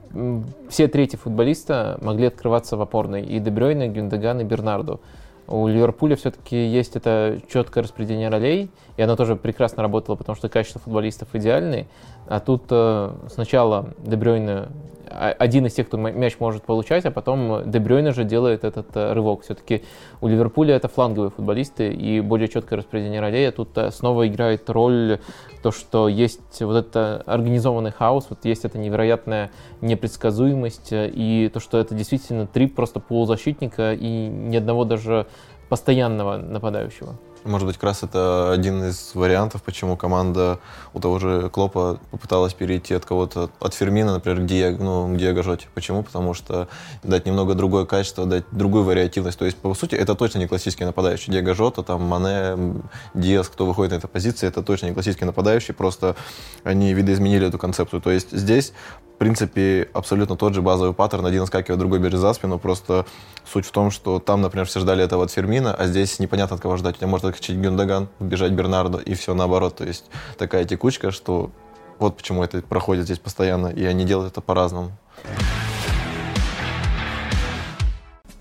все третьи футболиста могли открываться в опорной. И Дебрёйна, Гюндаган и Бернарду. У Ливерпуля все-таки есть это четкое распределение ролей, и оно тоже прекрасно работало, потому что качество футболистов идеальное. А тут э, сначала Дебрёйне один из тех, кто мяч может получать, а потом Дебрёйне же делает этот э, рывок. Все-таки у Ливерпуля это фланговые футболисты и более четкое распределение ролей. А тут э, снова играет роль то, что есть вот это организованный хаос, вот есть эта невероятная непредсказуемость э, и то, что это действительно три просто полузащитника и ни одного даже постоянного нападающего. Может быть, как раз это один из вариантов, почему команда у того же Клопа попыталась перейти от кого-то, от Фермина, например, к Диего, ну, к Диего Жоте. Почему? Потому что дать немного другое качество, дать другую вариативность. То есть, по сути, это точно не классический нападающий. Диего Жота, там, Мане, Диас, кто выходит на эту позицию, это точно не классический нападающий, просто они видоизменили эту концепцию. То есть здесь принципе, абсолютно тот же базовый паттерн. Один скакивает, другой берет за спину. Просто суть в том, что там, например, все ждали этого от Фермина, а здесь непонятно от кого ждать. У тебя может откачать Гюндаган, бежать Бернардо, и все наоборот. То есть такая текучка, что вот почему это проходит здесь постоянно, и они делают это по-разному.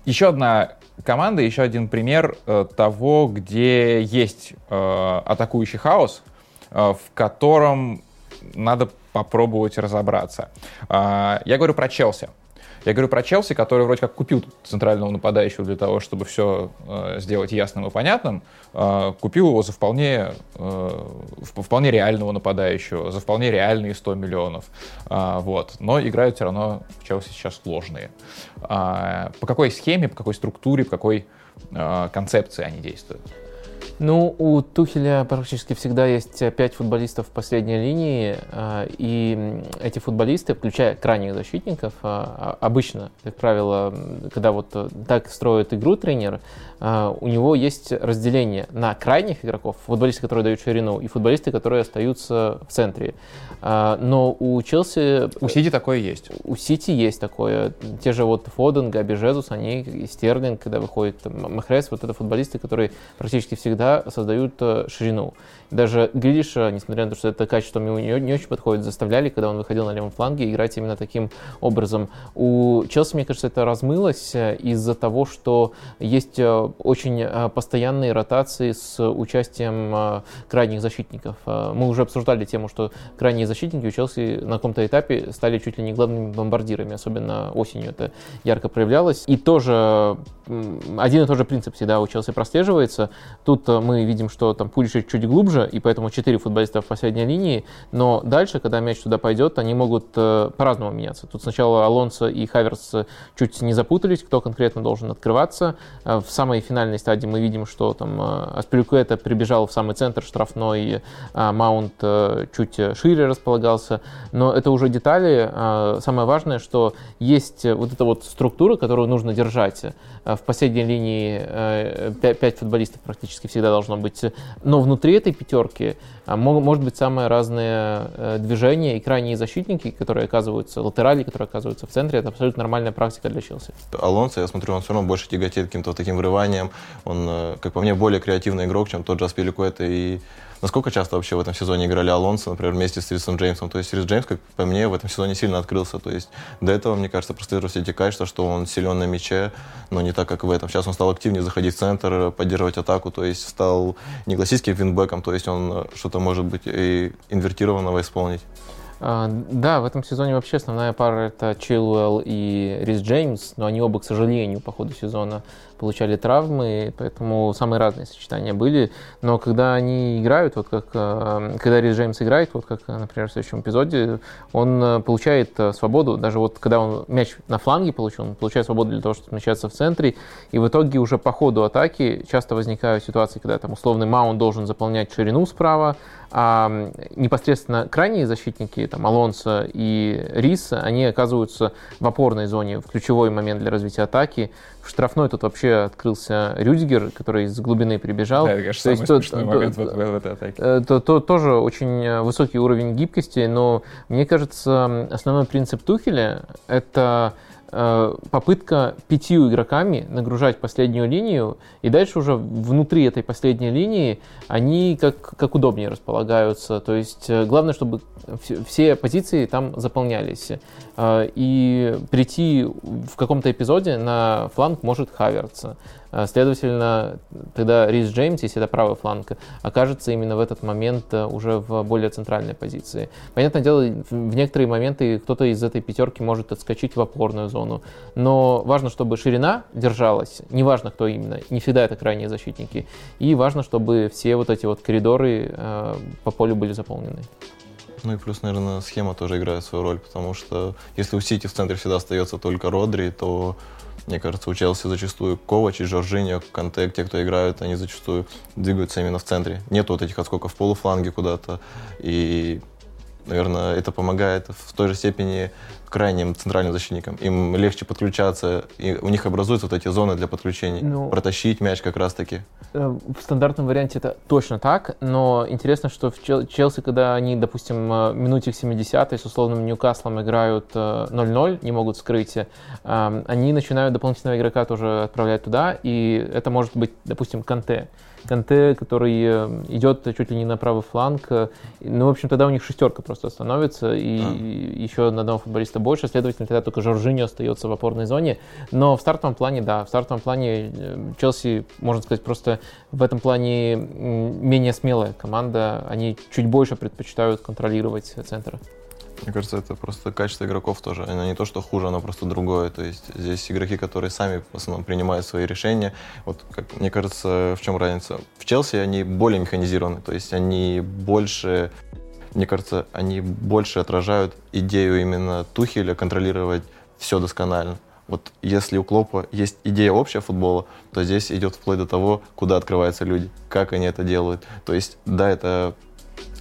Еще одна команда, еще один пример э, того, где есть э, атакующий хаос, э, в котором надо попробовать разобраться. А, я говорю про Челси. Я говорю про Челси, который вроде как купил центрального нападающего для того, чтобы все э, сделать ясным и понятным. Э, купил его за вполне, э, вполне реального нападающего, за вполне реальные 100 миллионов. Э, вот. Но играют все равно в Челси сейчас сложные. Э, по какой схеме, по какой структуре, по какой э, концепции они действуют? Ну, у Тухеля практически всегда есть пять футболистов в последней линии, а, и эти футболисты, включая крайних защитников, а, а, обычно, как правило, когда вот так строит игру тренер, у него есть разделение на крайних игроков, футболисты, которые дают ширину, и футболисты, которые остаются в центре. Но у Челси... У Сити такое есть. У Сити есть такое. Те же вот Фоден, Габи Жезус, они, Стерлинг, когда выходит Махрес, вот это футболисты, которые практически всегда создают э, ширину. Даже Грилиша, несмотря на то, что это качество ему не, не очень подходит, заставляли, когда он выходил на левом фланге, играть именно таким образом. У Челси, мне кажется, это размылось э, из-за того, что есть э, очень э, постоянные ротации с участием крайних защитников. Мы уже обсуждали тему, что крайние защитники у Челси на каком-то этапе стали чуть ли не главными бомбардирами, особенно осенью это ярко проявлялось. И тоже один и тот же принцип всегда у Челси прослеживается. Тут мы видим, что там Пулишич чуть глубже, и поэтому четыре футболиста в последней линии, но дальше, когда мяч туда пойдет, они могут э, по-разному меняться. Тут сначала Алонсо и Хаверс э, чуть не запутались, кто конкретно должен открываться. Э, в самой финальной стадии мы видим, что там Аспилюкуэта прибежал в самый центр штрафной, а Маунт чуть шире располагался, но это уже детали. Самое важное, что есть вот эта вот структура, которую нужно держать. В последней линии 5 футболистов практически всегда должно быть, но внутри этой пятерки а может быть самые разные э, движения и крайние защитники, которые оказываются, латерали, которые оказываются в центре, это абсолютно нормальная практика для Челси. Алонсо, я смотрю, он все равно больше тяготеет каким-то таким врыванием, он, э, как по мне, более креативный игрок, чем тот же Аспиликуэта и Насколько часто вообще в этом сезоне играли Алонсо, например, вместе с Рисом Джеймсом? То есть Рис Джеймс, как по мне, в этом сезоне сильно открылся. То есть до этого, мне кажется, прослеживались эти качества, что он силен на мяче, но не так, как в этом. Сейчас он стал активнее заходить в центр, поддерживать атаку, то есть стал не классическим винбеком, то есть он что-то может быть и инвертированного исполнить. А, да, в этом сезоне вообще основная пара это Чилуэлл и Рис Джеймс, но они оба, к сожалению, по ходу сезона получали травмы, поэтому самые разные сочетания были. Но когда они играют, вот как э, когда Рис Джеймс играет, вот как, например, в следующем эпизоде, он э, получает э, свободу. Даже вот когда он мяч на фланге получил, он получает свободу для того, чтобы смещаться в центре. И в итоге уже по ходу атаки часто возникают ситуации, когда там условный маунт должен заполнять ширину справа, а непосредственно крайние защитники, там, Алонсо и Рис, они оказываются в опорной зоне, в ключевой момент для развития атаки. В штрафной тут вообще открылся Рюдигер, который из глубины прибежал. Да, это, конечно, самый есть, смешной то, момент то, в, в этой атаке. Э, то, то, тоже очень высокий уровень гибкости, но мне кажется, основной принцип Тухеля — это Э, попытка пятью игроками нагружать последнюю линию, и дальше уже внутри этой последней линии они как, как удобнее располагаются. То есть э, главное, чтобы все позиции там заполнялись. Э, и прийти в каком-то эпизоде на фланг может Хаверц. А, следовательно, тогда Рис Джеймс, если это правый фланг, окажется именно в этот момент э, уже в более центральной позиции. Понятное дело, в некоторые моменты кто-то из этой пятерки может отскочить в опорную зону. Но важно, чтобы ширина держалась, неважно, кто именно, не всегда это крайние защитники. И важно, чтобы все вот эти вот коридоры э, по полю были заполнены. Ну и плюс, наверное, схема тоже играет свою роль, потому что если у Сити в центре всегда остается только Родри, то мне кажется, у Челси зачастую Ковач и Жоржиньо, Канте, те, кто играют, они зачастую двигаются именно в центре. Нет вот этих отскоков в полуфланге куда-то. И, наверное, это помогает в той же степени крайним центральным защитникам. Им легче подключаться, и у них образуются вот эти зоны для подключений. Ну, Протащить мяч как раз-таки. Э, в стандартном варианте это точно так, но интересно, что в Челси, когда они, допустим, э, минуте к 70 с условным Ньюкаслом играют 0-0, э, не могут скрыть, они начинают дополнительного игрока тоже отправлять туда, и это может быть, допустим, Канте. Канте, который э, идет чуть ли не на правый фланг. Ну, в общем, тогда у них шестерка просто становится, и а. еще на одного футболиста больше, следовательно, тогда только Жоржиньо остается в опорной зоне. Но в стартовом плане, да, в стартовом плане э, Челси, можно сказать, просто в этом плане менее смелая команда. Они чуть больше предпочитают контролировать центр. Мне кажется, это просто качество игроков тоже. Оно не то, что хуже, оно просто другое. То есть здесь игроки, которые сами в основном принимают свои решения. Вот, как, мне кажется, в чем разница? В Челси они более механизированы, то есть они больше, мне кажется, они больше отражают идею именно Тухеля контролировать все досконально. Вот если у Клопа есть идея общая футбола, то здесь идет вплоть до того, куда открываются люди, как они это делают. То есть, да, это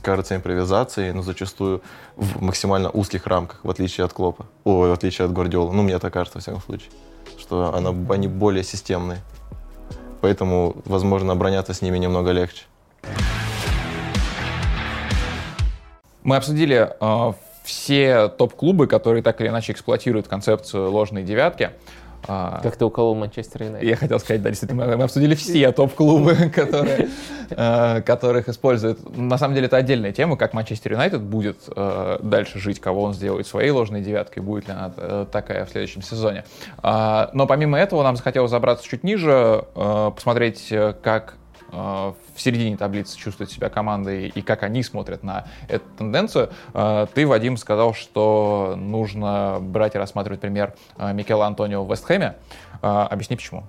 кажется импровизацией, но зачастую в максимально узких рамках, в отличие от Клопа. Ой, в отличие от Гвардиола. Ну, мне так кажется, во всяком случае. Что она, они более системные. Поэтому, возможно, обороняться с ними немного легче. Мы обсудили э, все топ-клубы, которые так или иначе эксплуатируют концепцию ложной девятки. А, как ты уколол Манчестер Юнайтед. Я хотел сказать, да, действительно, мы, мы обсудили все топ-клубы, [LAUGHS] которые, э, которых используют. На самом деле это отдельная тема, как Манчестер Юнайтед будет э, дальше жить, кого он сделает своей ложной девяткой, будет ли она э, такая в следующем сезоне. Э, но помимо этого нам захотелось забраться чуть ниже, э, посмотреть, как в середине таблицы чувствует себя командой и как они смотрят на эту тенденцию. Э, ты, Вадим, сказал, что нужно брать и рассматривать пример э, Микела Антонио в Вестхэме. Объясни, почему.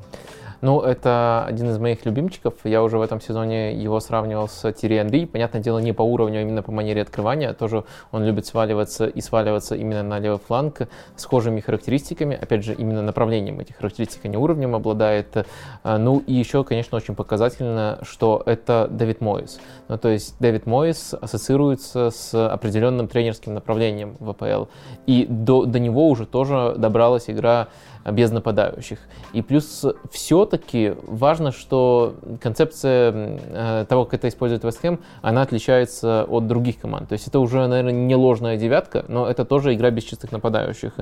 Ну, это один из моих любимчиков. Я уже в этом сезоне его сравнивал с Тири Анри. Понятное дело, не по уровню, а именно по манере открывания. Тоже он любит сваливаться и сваливаться именно на левый фланг схожими характеристиками. Опять же, именно направлением этих характеристик, а не уровнем обладает. А, ну и еще, конечно, очень показательно, что это Дэвид Моис. Ну, то есть Дэвид Моис ассоциируется с определенным тренерским направлением в АПЛ. И до, до него уже тоже добралась игра без нападающих. И плюс все-таки важно, что концепция э, того, как это использует Вест Хэм, она отличается от других команд. То есть это уже, наверное, не ложная девятка, но это тоже игра без чистых нападающих.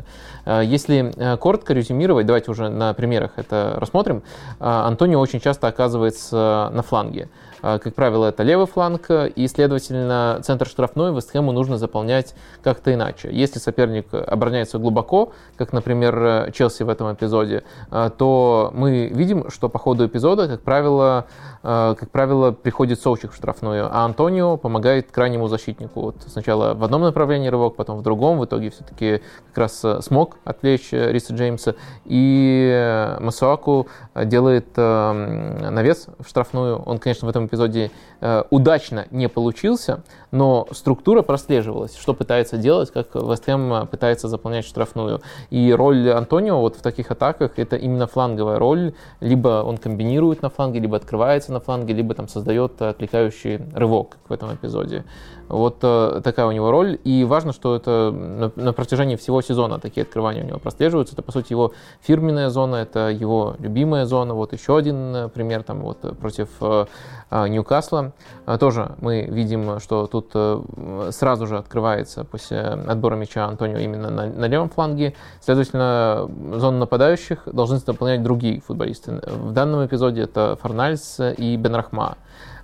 Э, если э, коротко резюмировать, давайте уже на примерах это рассмотрим, Антонио очень часто оказывается на фланге. А, как правило, это левый фланг, и, следовательно, центр штрафной Вестхэму нужно заполнять как-то иначе. Если соперник обороняется глубоко, как, например, Челси в этом эпизоде, а, то мы видим, что по ходу эпизода, как правило, как правило, приходит Соучик в штрафную, а Антонио помогает крайнему защитнику. Вот сначала в одном направлении рывок, потом в другом. В итоге все-таки как раз смог отвлечь Риса Джеймса. И Масуаку делает навес в штрафную. Он, конечно, в этом эпизоде э, удачно не получился, но структура прослеживалась, что пытается делать, как Вестхэм пытается заполнять штрафную. И роль Антонио вот в таких атаках это именно фланговая роль. Либо он комбинирует на фланге, либо открывается на фланге, либо там создает отвлекающий рывок, в этом эпизоде. Вот э, такая у него роль. И важно, что это на, на протяжении всего сезона такие открывания у него прослеживаются. Это, по сути, его фирменная зона, это его любимая зона. Вот еще один э, пример там вот против э, Ньюкасла. Тоже мы видим, что тут сразу же открывается после отбора мяча Антонио именно на, на левом фланге. Следовательно, зону нападающих должны заполнять другие футболисты. В данном эпизоде это Фарнальс и Бенрахма.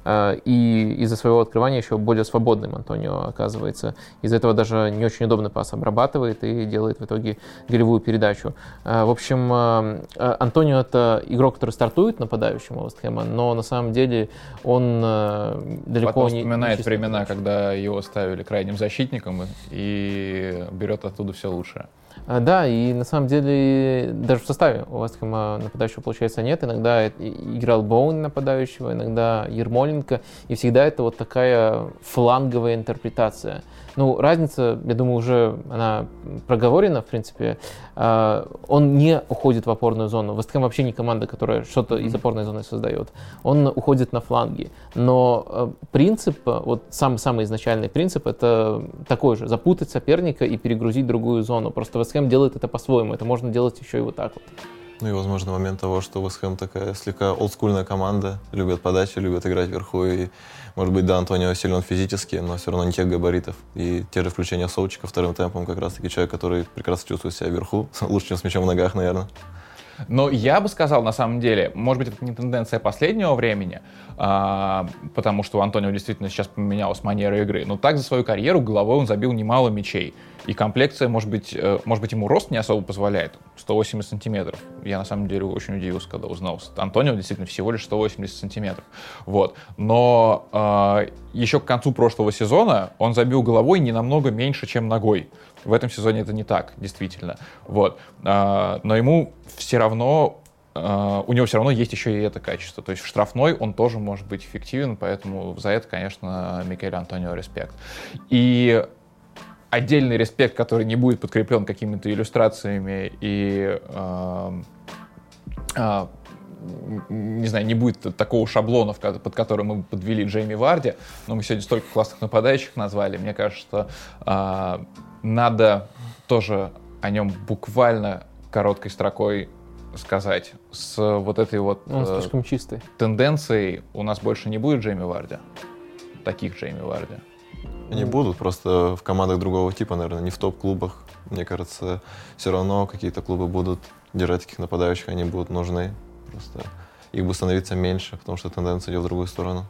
Э, и из-за своего открывания еще более свободным Антонио оказывается. Из-за этого даже не очень удобно пас обрабатывает и делает в итоге голевую передачу. Э, в общем, э, Антонио это игрок, который стартует нападающим Вестхэма, но на самом деле он далеко Потом не... вспоминает не времена, когда его ставили крайним защитником и берет оттуда все лучшее. А, да, и на самом деле даже в составе у Вестхэма нападающего, получается, нет. Иногда играл Боун нападающего, иногда Ермоленко. И всегда это вот такая фланговая интерпретация. Ну, разница, я думаю, уже она проговорена, в принципе. А, он не уходит в опорную зону. Вестхэм вообще не команда, которая что-то из опорной зоны создает. Он уходит на фланги. Но а, принцип, вот самый, самый изначальный принцип, это такой же. Запутать соперника и перегрузить другую зону. Просто Вестхэм делает это по-своему. Это можно делать еще и вот так вот. Ну и, возможно, момент того, что Вестхэм такая слегка олдскульная команда, любят подачи, любят играть вверху, и, может быть, да, Антонио силен физически, но все равно не тех габаритов. И те же включения Соучика вторым темпом, как раз-таки человек, который прекрасно чувствует себя вверху, [LAUGHS] лучше, чем с мячом в ногах, наверное. Но я бы сказал, на самом деле, может быть, это не тенденция последнего времени, а, потому что у Антонио действительно сейчас поменялась манера игры, но так за свою карьеру головой он забил немало мячей. И комплекция, может быть, э, может быть, ему рост не особо позволяет, 180 сантиметров. Я, на самом деле, очень удивился, когда узнал. Антонио действительно всего лишь 180 сантиметров. Вот. Но э, еще к концу прошлого сезона он забил головой не намного меньше, чем ногой. В этом сезоне это не так, действительно. Вот. Э, но ему все равно Uh, у него все равно есть еще и это качество. То есть штрафной он тоже может быть эффективен, поэтому за это, конечно, Микель Антонио респект. И отдельный респект, который не будет подкреплен какими-то иллюстрациями и э, э, не знаю, не будет такого шаблона, под который мы подвели Джейми Варди, но мы сегодня столько классных нападающих назвали, мне кажется, что э, надо тоже о нем буквально короткой строкой сказать. С вот этой вот Он э, слишком чистый. тенденцией у нас больше не будет Джейми Варди, таких Джейми Варди. Они будут, просто в командах другого типа, наверное, не в топ-клубах. Мне кажется, все равно какие-то клубы будут держать таких нападающих, они будут нужны. Просто их будет становиться меньше, потому что тенденция идет в другую сторону.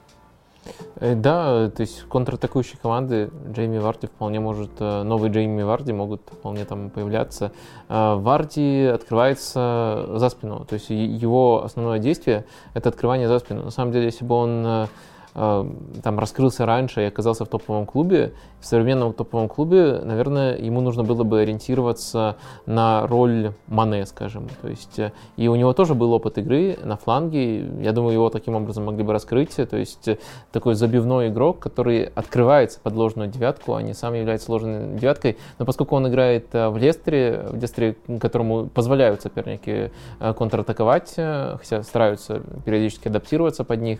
Э, да, то есть контратакующие команды Джейми Варди вполне может, э, новые Джейми Варди могут вполне там появляться. Э, Варди открывается за спину, то есть его основное действие это открывание за спину. На самом деле, если бы он там раскрылся раньше и оказался в топовом клубе, в современном топовом клубе, наверное, ему нужно было бы ориентироваться на роль Мане, скажем. То есть, э, и у него тоже был опыт игры на фланге. Я думаю, его таким образом могли бы раскрыть. То есть, э, такой забивной игрок, который открывается под ложную девятку, а не сам является ложной девяткой. Но поскольку он играет э, в Лестере, в Лестере, которому позволяют соперники контратаковать, хотя стараются периодически адаптироваться под них,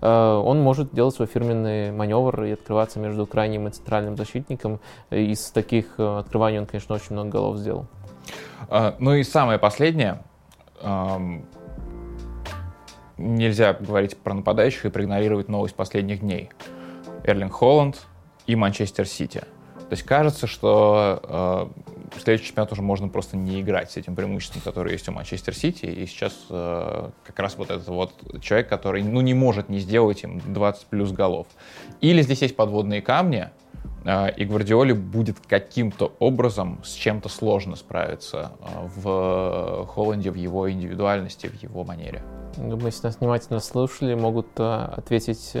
он может делать свой фирменный маневр и открываться между крайним и центральным центральным защитником. Из таких э, открываний он, конечно, очень много голов сделал. А, ну и самое последнее. Нельзя говорить про нападающих и проигнорировать новость последних дней. Эрлинг Холланд и Манчестер Сити. То есть кажется, что э, следующий чемпионат уже можно просто не играть с этим преимуществом, которое есть у Манчестер Сити. И сейчас э, как раз вот этот вот человек, который ну, не может не сделать им 20 плюс голов. Или здесь есть подводные камни, и Гвардиоле будет каким-то образом с чем-то сложно справиться а, в Холланде, в его индивидуальности, в его манере. Думаю, если нас внимательно слушали, могут а, ответить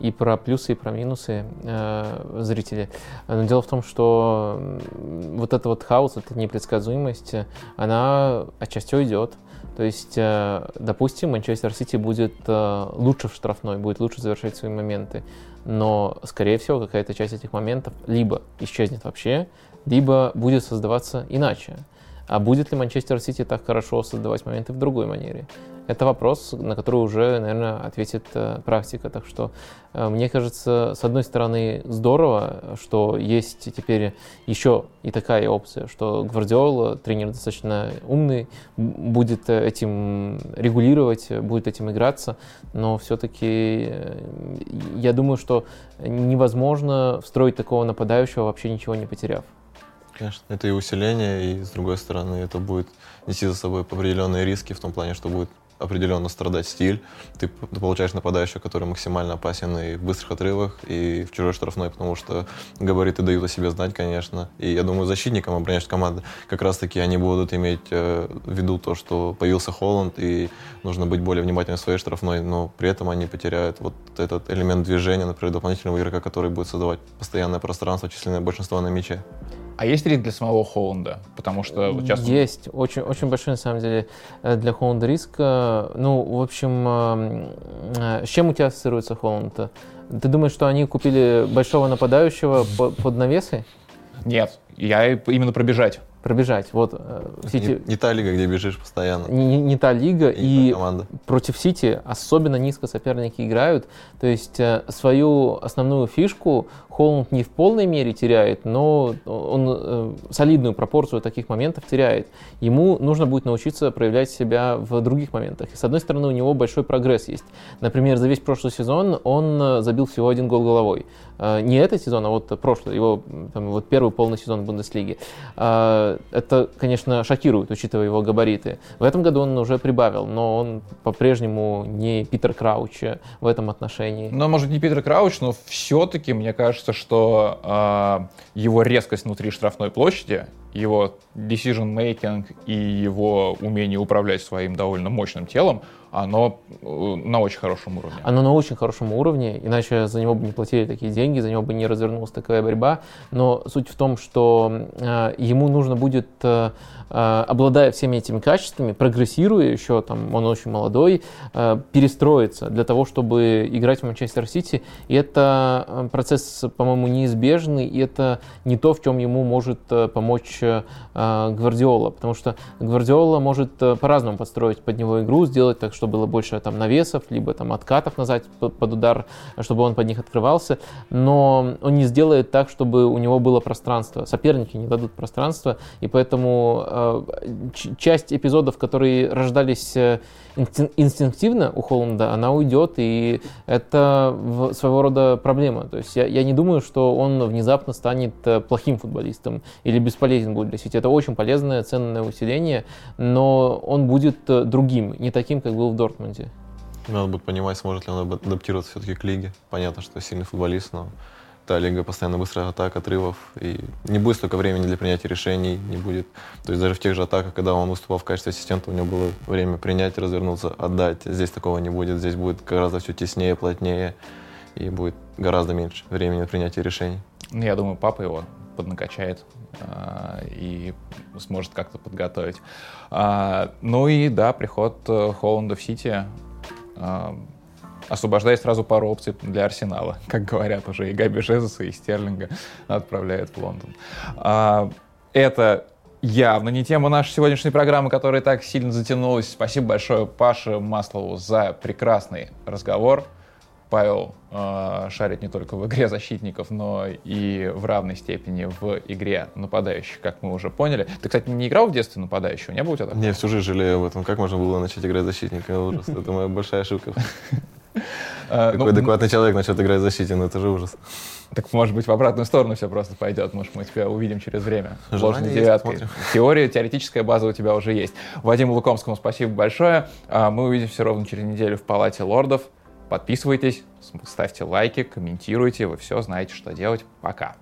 и про плюсы, и про минусы э, зрители. Но дело в том, что вот этот вот хаос, эта непредсказуемость, она отчасти уйдет. То есть, э, допустим, Манчестер Сити будет э, лучше в штрафной, будет лучше завершать свои моменты но, скорее всего, какая-то часть этих моментов либо исчезнет вообще, либо будет создаваться иначе. А будет ли Манчестер Сити так хорошо создавать моменты в другой манере? Это вопрос, на который уже, наверное, ответит э, практика. Так что, э, мне кажется, с одной стороны, здорово, что есть теперь еще и такая опция, что Гвардиола, тренер достаточно умный, будет этим регулировать, будет этим играться, но все-таки э, я думаю, что невозможно встроить такого нападающего, вообще ничего не потеряв. Конечно, это и усиление, и с другой стороны, это будет нести за собой определенные риски в том плане, что будет определенно страдать стиль. Ты, получаешь нападающего, который максимально опасен и в быстрых отрывах, и в чужой штрафной, потому что габариты дают о себе знать, конечно. И я думаю, защитникам обороняющей команды как раз-таки они будут иметь э, в виду то, что появился Холланд, и нужно быть более внимательным в своей штрафной, но при этом они потеряют вот этот элемент движения, например, дополнительного игрока, который будет создавать постоянное пространство, численное большинство на мяче. А есть риск для самого Холланда? Потому что вот сейчас... Есть. Очень, очень большой, на самом деле, э, для Холланда риск. Ну, в общем, э, э, с чем у тебя ассоциируется Холланд? Ты думаешь, что они купили большого нападающего под навесы? Нет, я именно пробежать пробежать. Вот Сити... не, не та лига, где бежишь постоянно. Не, не, не та лига, и, и против Сити особенно низко соперники играют. То есть свою основную фишку Холланд не в полной мере теряет, но он э, солидную пропорцию таких моментов теряет. Ему нужно будет научиться проявлять себя в других моментах. И с одной стороны, у него большой прогресс есть. Например, за весь прошлый сезон он э, забил всего один гол головой. Э, не этот сезон, а вот прошлый, его там, вот первый полный сезон Бундеслиги. Э, это, конечно, шокирует, учитывая его габариты. В этом году он уже прибавил, но он по-прежнему не Питер Крауч в этом отношении. Ну, может, не Питер Крауч, но все-таки, мне кажется, что э, его резкость внутри штрафной площади, его decision making и его умение управлять своим довольно мощным телом, оно э, на очень хорошем уровне. Оно на очень хорошем уровне, иначе за него бы не платили такие деньги, за него бы не развернулась такая борьба. Но суть в том, что э, ему нужно будет э, Э, обладая всеми этими качествами, прогрессируя еще, там, он очень молодой, э, перестроиться для того, чтобы играть в Манчестер Сити. И это э, процесс, по-моему, неизбежный, и это не то, в чем ему может помочь Гвардиола, потому что Гвардиола может по-разному подстроить под него игру, сделать так, что было больше там навесов, либо там откатов назад под удар, чтобы он под них открывался, но он не сделает так, чтобы у него было пространство. Соперники не дадут пространства, и поэтому э, часть эпизодов, которые рождались э, инстинктивно у Холланда, она уйдет, и это своего рода проблема. То есть я, я не думаю, что он внезапно станет э, плохим футболистом или бесполезен будет для Сити. Это очень полезное, ценное усиление, но он будет э, другим, не таким, как был в Дортмунде. Надо будет понимать, сможет ли он адаптироваться все-таки к лиге. Понятно, что сильный футболист, но та лига постоянно быстрая атака, отрывов, и не будет столько времени для принятия решений, не будет. То есть даже в тех же атаках, когда он выступал в качестве ассистента, у него было время принять, развернуться, отдать. Здесь такого не будет, здесь будет гораздо все теснее, плотнее, и будет гораздо меньше времени на принятие решений. Ну, я думаю, папа его поднакачает э, и сможет как-то подготовить. А, ну и да, приход э, Холланда в Сити э, освобождает сразу пару опций для Арсенала. [LAUGHS] Как говорят уже и Габи Жезуса, и Стерлинга отправляет в Лондон. А, это явно не тема нашей сегодняшней программы, которая так сильно затянулась. Спасибо большое Паше Маслову за прекрасный разговор. Павел э, шарит не только в игре защитников, но и в равной степени в игре нападающих, как мы уже поняли. Ты, кстати, не играл в детстве нападающего? Не было у тебя такого? Не, всю жизнь жалею об этом. Как можно было начать играть защитника? Ужас. Это моя большая ошибка. [LAUGHS] А, Какой ну, адекватный человек начнет играть в защите, ну это же ужас. Так может быть в обратную сторону все просто пойдет, может мы тебя увидим через время. Ложной девяткой. Теория, теоретическая база у тебя уже есть. Вадиму Лукомскому спасибо большое. А, мы увидимся ровно через неделю в Палате лордов. Подписывайтесь, ставьте лайки, комментируйте, вы все знаете, что делать. Пока.